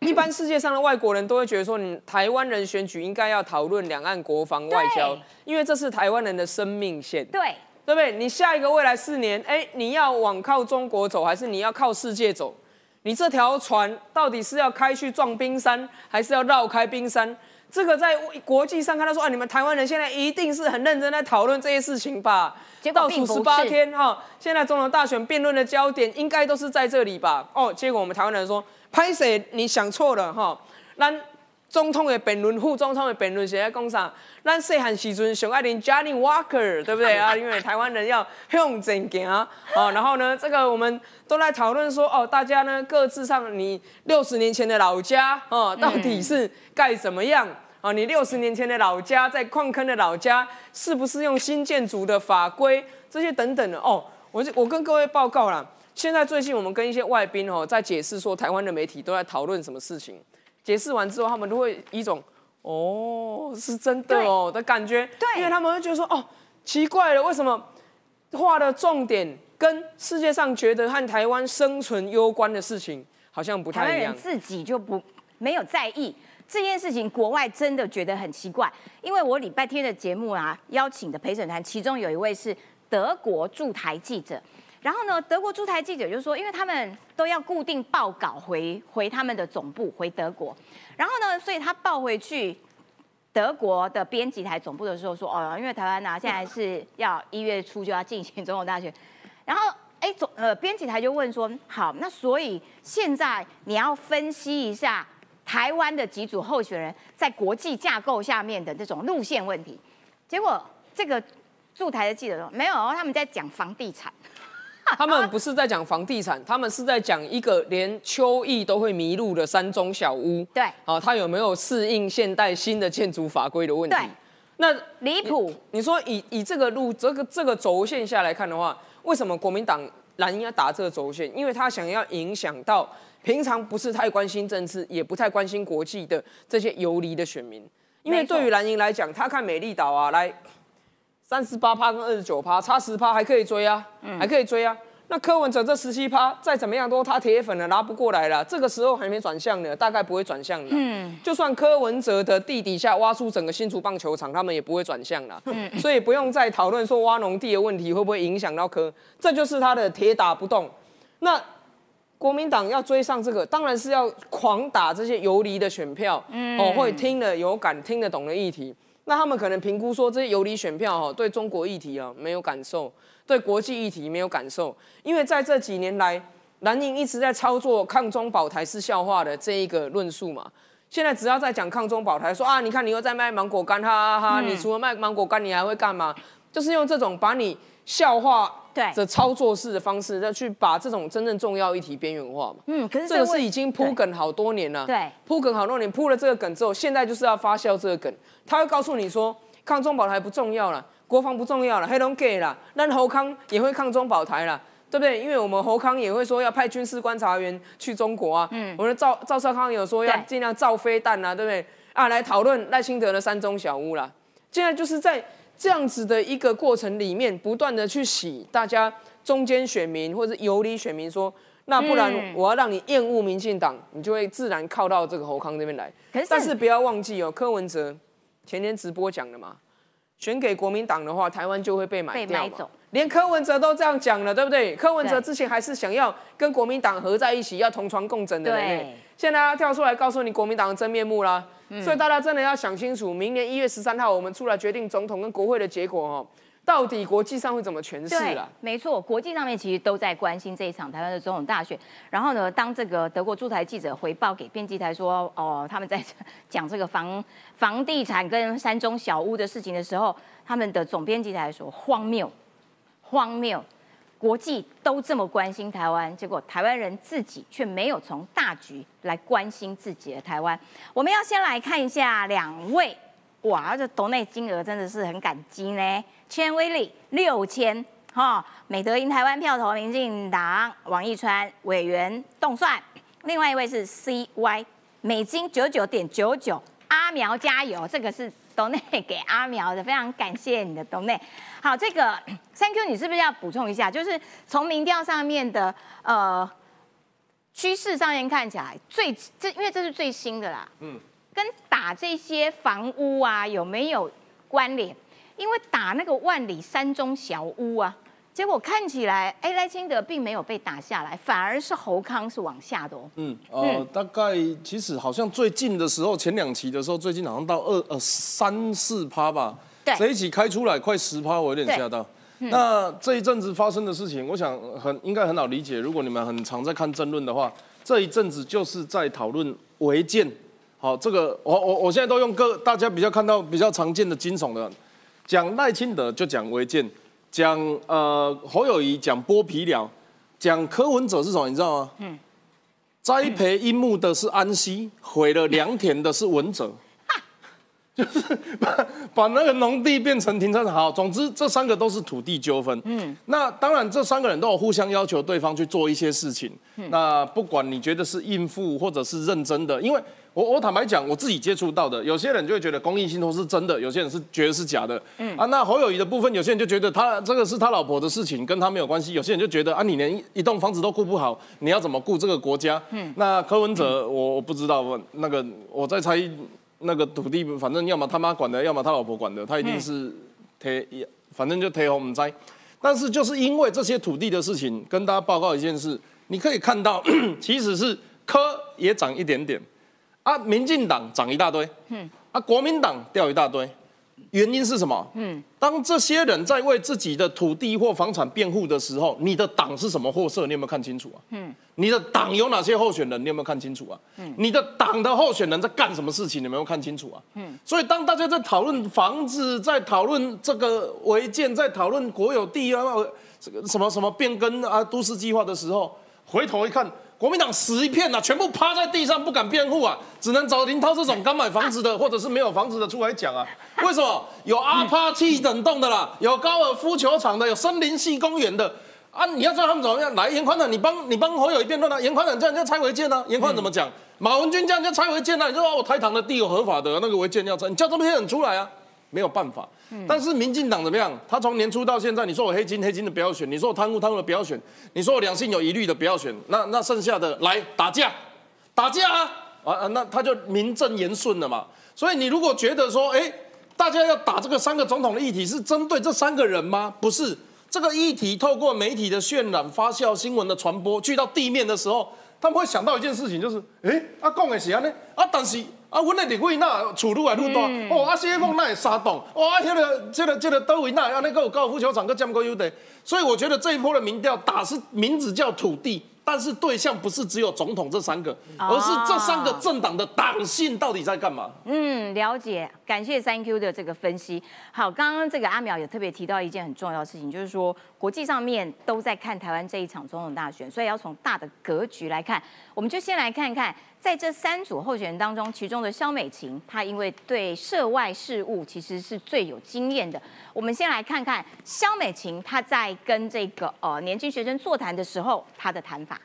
一般世界上的外国人都会觉得说，你台湾人选举应该要讨论两岸国防外交，因为这是台湾人的生命线，对，对不对？你下一个未来四年，哎，你要往靠中国走，还是你要靠世界走？你这条船到底是要开去撞冰山，还是要绕开冰山？这个在国际上看到说啊，你们台湾人现在一定是很认真在讨论这些事情吧？结果倒数十八天哈，现在总统大选辩论的焦点应该都是在这里吧？哦，结果我们台湾人说，拍谁？你想错了哈，咱总统的辩论、副总统的辩论是在讲啥？咱细汉时阵上爱听 Johnny Walker，对不对啊？因为台湾人要向前行啊。然后呢，这个我们都在讨论说，哦，大家呢各自上你六十年前的老家哦，到底是该怎么样？啊，你六十年前的老家，在矿坑的老家，是不是用新建筑的法规这些等等的？哦，我就我跟各位报告啦，现在最近我们跟一些外宾哦，在解释说台湾的媒体都在讨论什么事情，解释完之后，他们都会一种哦是真的哦的感觉，对。因为他们会觉得说哦奇怪了，为什么画的重点跟世界上觉得和台湾生存攸关的事情好像不太一样。台湾人。自己就不没有在意这件事情，国外真的觉得很奇怪。因为我礼拜天的节目啊，邀请的陪审团，其中有一位是德国驻台记者。然后呢，德国驻台记者就说，因为他们都要固定报稿回回他们的总部，回德国。然后呢，所以他报回去德国的编辑台总部的时候说，哦，因为台湾呢、现在是要一月初就要进行总统大选，然后哎总呃编辑台就问说，好，那所以现在你要分析一下台湾的几组候选人在国际架构下面的这种路线问题。结果这个驻台的记者说，没有，他们在讲房地产。他们不是在讲房地产，<laughs> 他们是在讲一个连秋意都会迷路的山中小屋。对好、它有没有适应现代新的建筑法规的问题对？那离谱，你说以以这个路这个这个轴线下来看的话，为什么国民党蓝营要打这个轴线？因为他想要影响到平常不是太关心政治，也不太关心国际的这些游离的选民。因为对于蓝营来讲，他看美丽岛啊，来三十八趴跟二十九趴，差十趴还可以追啊，还可以追啊。那柯文哲这十七趴，再怎么样都他铁粉了，拉不过来了。这个时候还没转向呢，大概不会转向了。嗯，就算柯文哲的地底下挖出整个新竹棒球场，他们也不会转向了。嗯，所以不用再讨论说挖农地的问题会不会影响到柯，这就是他的铁打不动。那国民党要追上这个，当然是要狂打这些游离的选票，嗯哦，会听得有感、听得懂的议题。那他们可能评估说，这些游离选票哦，对中国议题啊没有感受，对国际议题没有感受，因为在这几年来，蓝营一直在操作抗中保台是笑话的这一个论述嘛。现在只要在讲抗中保台，说啊，你看你又在卖芒果干，哈哈哈！你除了卖芒果干，你还会干嘛？就是用这种把你笑话对的操作式的方式，再去把这种真正重要议题边缘化嘛。嗯，可是这个是已经铺梗好多年了。对铺梗好多年，铺了这个梗之后，现在就是要发酵这个梗。他会告诉你说，抗中保台不重要了，国防不重要了，黑龙给啦，那侯康也会抗中保台了。对不对？因为我们侯康也会说要派军事观察员去中国啊。嗯。我们的赵赵少康有说要对尽量造飞弹啊，对不对？啊，来讨论赖清德的山中小屋啦。现在就是在这样子的一个过程里面，不断的去洗大家中间选民或者是游离选民说，那不然嗯我要让你厌恶民进党，你就会自然靠到这个侯康这边来。可是但是不要忘记哦，柯文哲前天直播讲的嘛，选给国民党的话，台湾就会被买掉。连柯文哲都这样讲了，对不对？柯文哲之前还是想要跟国民党合在一起，要同床共枕的人。现在他跳出来告诉你国民党的真面目啦，嗯所以大家真的要想清楚，明年一月十三号我们出来决定总统跟国会的结果哦，到底国际上会怎么诠释对啦？，没错，国际上面其实都在关心这一场台湾的总统大选。然后呢，当这个德国驻台记者回报给编辑台说，哦，他们在讲这个房 <laughs> 房地产跟山中小屋的事情的时候，他们的总编辑台说荒谬，荒谬。国际都这么关心台湾，结果台湾人自己却没有从大局来关心自己的台湾。我们要先来看一下两位，哇，这斗内金额真的是很感激呢。千威利六千，哈，美德赢台湾票投民进党，王义川委员动算，另外一位是 CY 美金九九点九九，阿苗加油，这个是董内给阿苗的，非常感谢你的董内。好，这个三 Q 你是不是要补充一下？就是从民调上面的呃趋势上面看起来，最这因为这是最新的啦，嗯，跟打这些房屋啊有没有关联？因为打那个万里山中小屋啊，结果看起来，哎，赖清德并没有被打下来，反而是侯康是往下的哦。嗯，呃，大概其实好像最近的时候，前两期的时候，最近好像到二呃三四趴吧，对这一期开出来快十趴，我有点吓到。那这一阵子发生的事情，我想很应该很好理解。如果你们很常在看争论的话，这一阵子就是在讨论违建。好，这个我我我现在都用各大家比较看到比较常见的惊悚的，讲赖清德就讲违建，讲呃侯友谊讲剥皮寮，讲柯文哲是什么？你知道吗？嗯，栽培樱木的是安溪，毁了良田的是文哲。就是把把那个农地变成停车场，好，总之这三个都是土地纠纷。嗯，那当然这三个人都有互相要求对方去做一些事情。那不管你觉得是应付或者是认真的，因为我我坦白讲，我自己接触到的，有些人就会觉得公益信托是真的，有些人是觉得是假的。嗯啊，那侯友谊的部分，有些人就觉得他这个是他老婆的事情，跟他没有关系；有些人就觉得啊，你连一栋房子都顾不好，你要怎么顾这个国家？嗯，那柯文哲，我我不知道，我那个我在猜。那个土地，反正要么他妈管的，要么他老婆管的，他一定是贴，反正就贴红灾。但是就是因为这些土地的事情，跟大家报告一件事，你可以看到，<coughs> 其实是柯也涨一点点，啊，民进党涨一大堆，嗯，啊，国民党掉一大堆，原因是什么？嗯，当这些人在为自己的土地或房产辩护的时候，你的党是什么货色？你有没有看清楚啊？嗯，你的党有哪些候选人？你有没有看清楚啊？嗯，你的党的候选人在干什么事情？你有没有看清楚啊？嗯，所以当大家在讨论房子，在讨论这个违建，在讨论国有地啊，这个什么什么变更啊，都市计划的时候，回头一看。国民党死一片呐、啊，全部趴在地上不敢辩护啊，只能找林涛这种刚买房子的或者是没有房子的出来讲啊。为什么？有阿帕契等动的啦，有高尔夫球场的，有森林系公园的啊。你要知道他们怎么样？来，严宽长，你帮你帮侯友一辩论啊。严宽长叫人家拆违建啊，严宽怎么讲？马文君叫人家拆违建啊，你说我台糖的地有合法的，那个违建要拆，你叫这么些人出来啊？没有办法，但是民进党怎么样？他从年初到现在，你说我黑金黑金的不要选，你说我贪污贪污的不要选，你说我两性有疑虑的不要选，那那剩下的来打架，打架啊啊啊！那他就名正言顺了嘛。所以你如果觉得说，哎，大家要打这个三个总统的议题是针对这三个人吗？不是，这个议题透过媒体的渲染、发酵、新闻的传播，去到地面的时候，他们会想到一件事情，就是，哎，啊讲的是安呢，啊但是。啊，阮的立委那厝愈来愈大，嗯。哦，啊，谢凤那也沙洞，哇，啊，迄个、这个、这个德维那安尼个有高尔夫球场，个占过优地，所以我觉得这一波的民调打是名字叫土地，但是对象不是只有总统这三个，而是这三个政党的党性到底在干嘛？嗯，了解，感谢三 Q 的这个分析。好，刚刚这个阿苗也特别提到一件很重要的事情，就是说国际上面都在看台湾这一场总统大选，所以要从大的格局来看。我们就先来看看，在这三组候选人当中，其中的萧美琴，她因为对涉外事务其实是最有经验的。我们先来看看萧美琴她在跟这个呃年轻学生座谈的时候，她的谈法。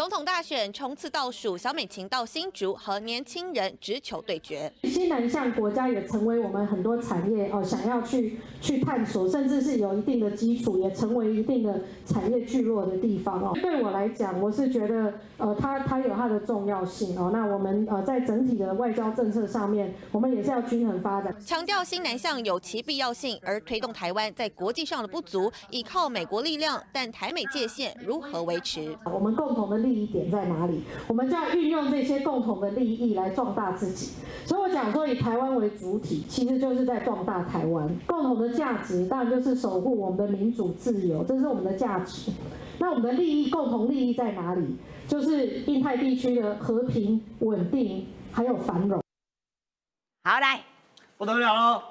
总统大选冲刺倒数，小美琴到新竹和年轻人直球对决。西南向国家也成为我们很多产业哦想要去去探索，甚至是有一定的基础，也成为一定的产业聚落的地方哦。对我来讲，我是觉得呃它它有它的重要性哦。那我们呃在整体的外交政策上面，我们也是要均衡发展。强调新南向有其必要性，而推动台湾在国际上的不足，依靠美国力量，但台美界限如何维持？我们共同的利益点在哪里？我们就要运用这些共同的利益来壮大自己。所以我讲说，以台湾为主体，其实就是在壮大台湾。共同的价值当然就是守护我们的民主自由，这是我们的价值。那我们的利益，共同利益在哪里？就是印太地区的和平、稳定还有繁荣。好，来，不得了了，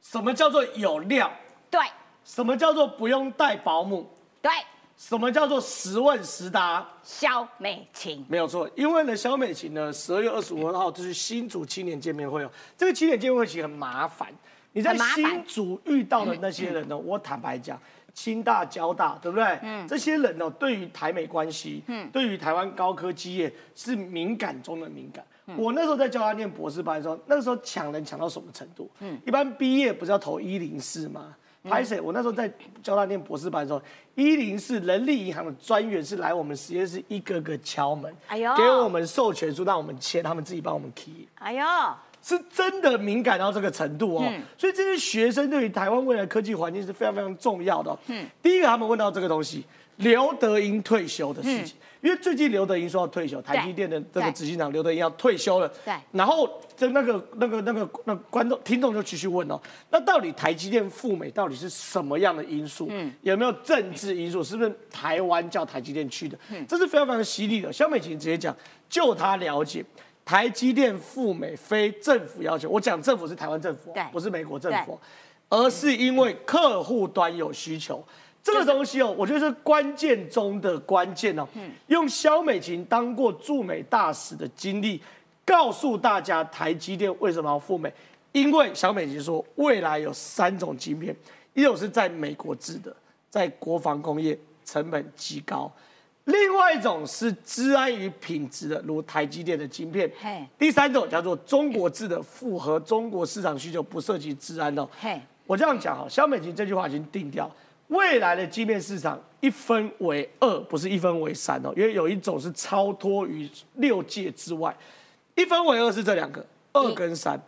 什么叫做有料？对什么叫做不用带保姆？对，什么叫做十问十答？肖美琴，没有错，因为呢，肖美琴呢，十二月二十五号就是新竹青年见面会哦。这个青年见面会其实很麻烦，你在新竹遇到的那些人呢，我坦白讲，清大、交大，对不对？嗯，这些人呢，对于台美关系，嗯，对于台湾高科技业是敏感中的敏感。我那时候在教他念博士班的时候，那个时候抢人抢到什么程度？嗯，一般毕业不是要投一零四吗？拍谁？我那时候在交大念博士班的时候，一零四人力银行的专员是来我们实验室一个个敲门，哎呦给我们授权书让我们签，他们自己帮我们 key，哎呦，是真的敏感到这个程度哦。嗯所以这些学生对于台湾未来科技环境是非常非常重要的、哦。嗯，第一个他们问到这个东西，刘德英退休的事情。因为最近刘德英说要退休，台积电的这个执行长刘德英要退休了。对然后这那个那个那个那个观众听众就继续问哦，那到底台积电赴美到底是什么样的因素？嗯，有没有政治因素？是不是台湾叫台积电去的？嗯，这是非常非常犀利的。肖美琴直接讲，就他了解。台积电赴美非政府要求，我讲政府是台湾政府不是美国政府哦，而是因为客户端有需求。这个东西哦，我觉得是关键中的关键哦。用肖美琴当过驻美大使的经历，告诉大家台积电为什么要赴美。因为小美琴说，未来有三种晶片，一种是在美国制的，在国防工业成本极高；另外一种是治安与品质的，如台积电的晶片嘿；第三种叫做中国制的，符合中国市场需求，不涉及治安的。嘿，我这样讲哈，肖美琴这句话已经定调，未来的晶片市场一分为二，不是一分为三哦，因为有一种是超脱于六界之外，一分为二是这两个，二跟三。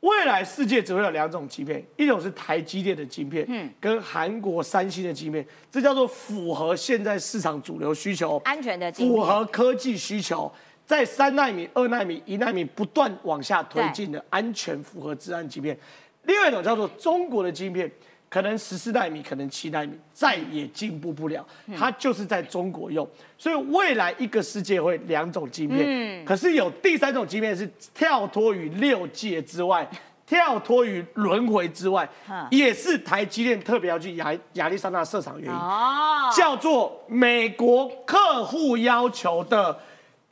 未来世界只会有两种晶片，一种是台积电的晶片，嗯，跟韩国三星的晶片，这叫做符合现在市场主流需求，安全的晶符，合科技需求，在三纳米、二纳米、一纳米不断往下推进的安全符合治安晶片。另外一种叫做中国的晶片，可能十四纳米，可能七纳米，再也进步不了，它就是在中国用。所以未来一个世界会两种晶片，可是有第三种晶片是跳脱于六界之外。<laughs> 跳脱于轮回之外，也是台积电特别要去亚亚利桑那设厂的原因。哦，叫做美国客户要求的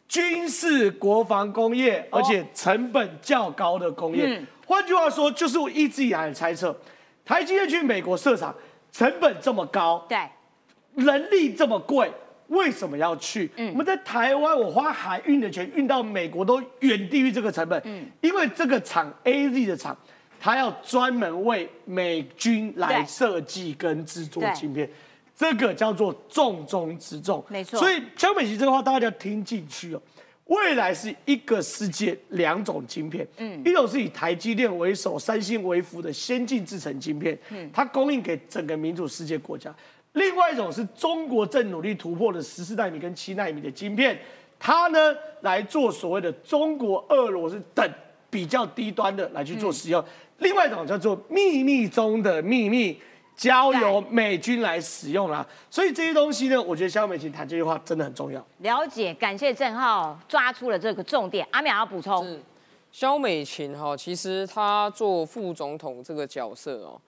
军事国防工业，而且成本较高的工业。嗯换句话说，就是我一直以来的猜测，台积电去美国设厂，成本这么高，对，人力这么贵，为什么要去？嗯我们在台湾，我花海运的钱运到美国都远低于这个成本。嗯因为这个厂 A Z 的厂，它要专门为美军来对设计跟制作对晶片。这个叫做重中之重，没错所以江美琪这个话大家要听进去哦。未来是一个世界两种晶片，嗯，一种是以台积电为首、三星为辅的先进制程晶片，嗯，它供应给整个民主世界国家；另外一种是中国正努力突破的十四纳米跟七纳米的晶片，它呢来做所谓的中国、俄罗斯等比较低端的来去做使用；另外一种叫做秘密中的秘密。交由美军来使用啦，所以这些东西呢，我觉得肖美琴谈这句话真的很重要。了解，感谢郑浩抓出了这个重点。阿淼要补充，是肖美琴哈，其实她做副总统这个角色哦，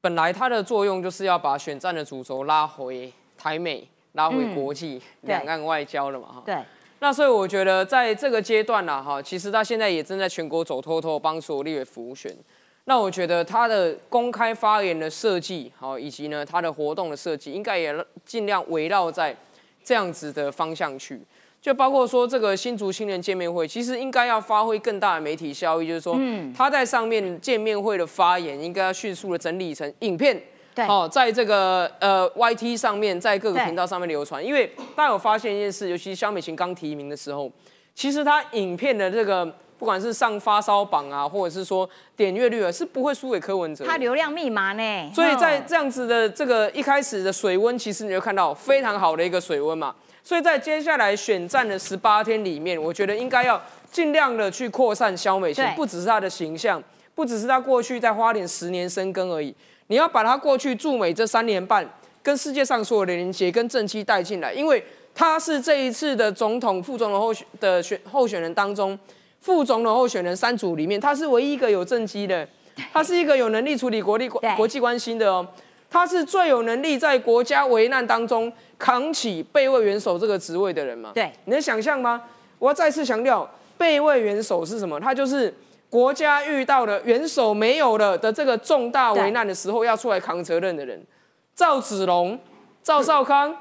本来她的作用就是要把选战的主轴拉回台美，拉回国际、对两岸外交了嘛哈。对，那所以我觉得在这个阶段啦哈，其实他现在也正在全国走透透，帮所有立委服务选。那我觉得他的公开发言的设计，好，以及呢他的活动的设计，应该也尽量围绕在这样子的方向去。就包括说这个新竹青年见面会，其实应该要发挥更大的媒体效益，就是说，他在上面见面会的发言，应该要迅速的整理成影片，对哦，在这个呃 YT 上面，在各个对频道上面流传。因为大家有发现一件事，尤其是肖美琴刚提名的时候，其实他影片的这个不管是上发烧榜啊，或者是说点阅率啊，是不会输给柯文哲。他流量密码呢？所以在哦这样子的这个一开始的水温，其实你就看到非常好的一个水温嘛。所以在接下来选战的十八天里面，我觉得应该要尽量的去扩散肖美琴对，不只是她的形象，不只是她过去在花莲十年生根而已，你要把她过去驻美这三年半跟世界上所有的连接跟政绩带进来，因为她是这一次的总统、副总统候选的选候选人当中，副总统候选人三组里面，他是唯一一个有政绩的，他是一个有能力处理国力国际关系的哦。他是最有能力在国家危难当中扛起备位元首这个职位的人嘛？对你能想象吗？我要再次强调，备位元首是什么？他就是国家遇到了元首没有了的这个重大危难的时候要出来扛责任的人。赵子龙、赵少康，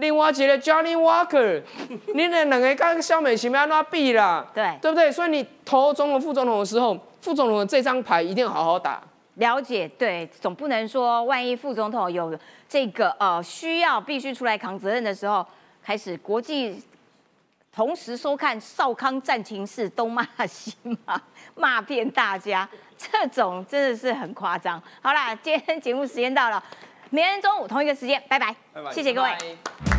另外一个 Johnny Walker，<laughs> 你那两个跟肖美琴要安怎比啦？对对不对？所以你投总统、副总统的时候，副总统的这张牌一定要好好打。了解，对，总不能说万一副总统有这个呃需要必须出来扛责任的时候，开始国际同时收看少康战情室，东骂西骂，<laughs> 骂遍大家，这种真的是很夸张。好啦，今天节目时间到了，明天中午同一个时间，拜拜，拜拜谢谢各位。拜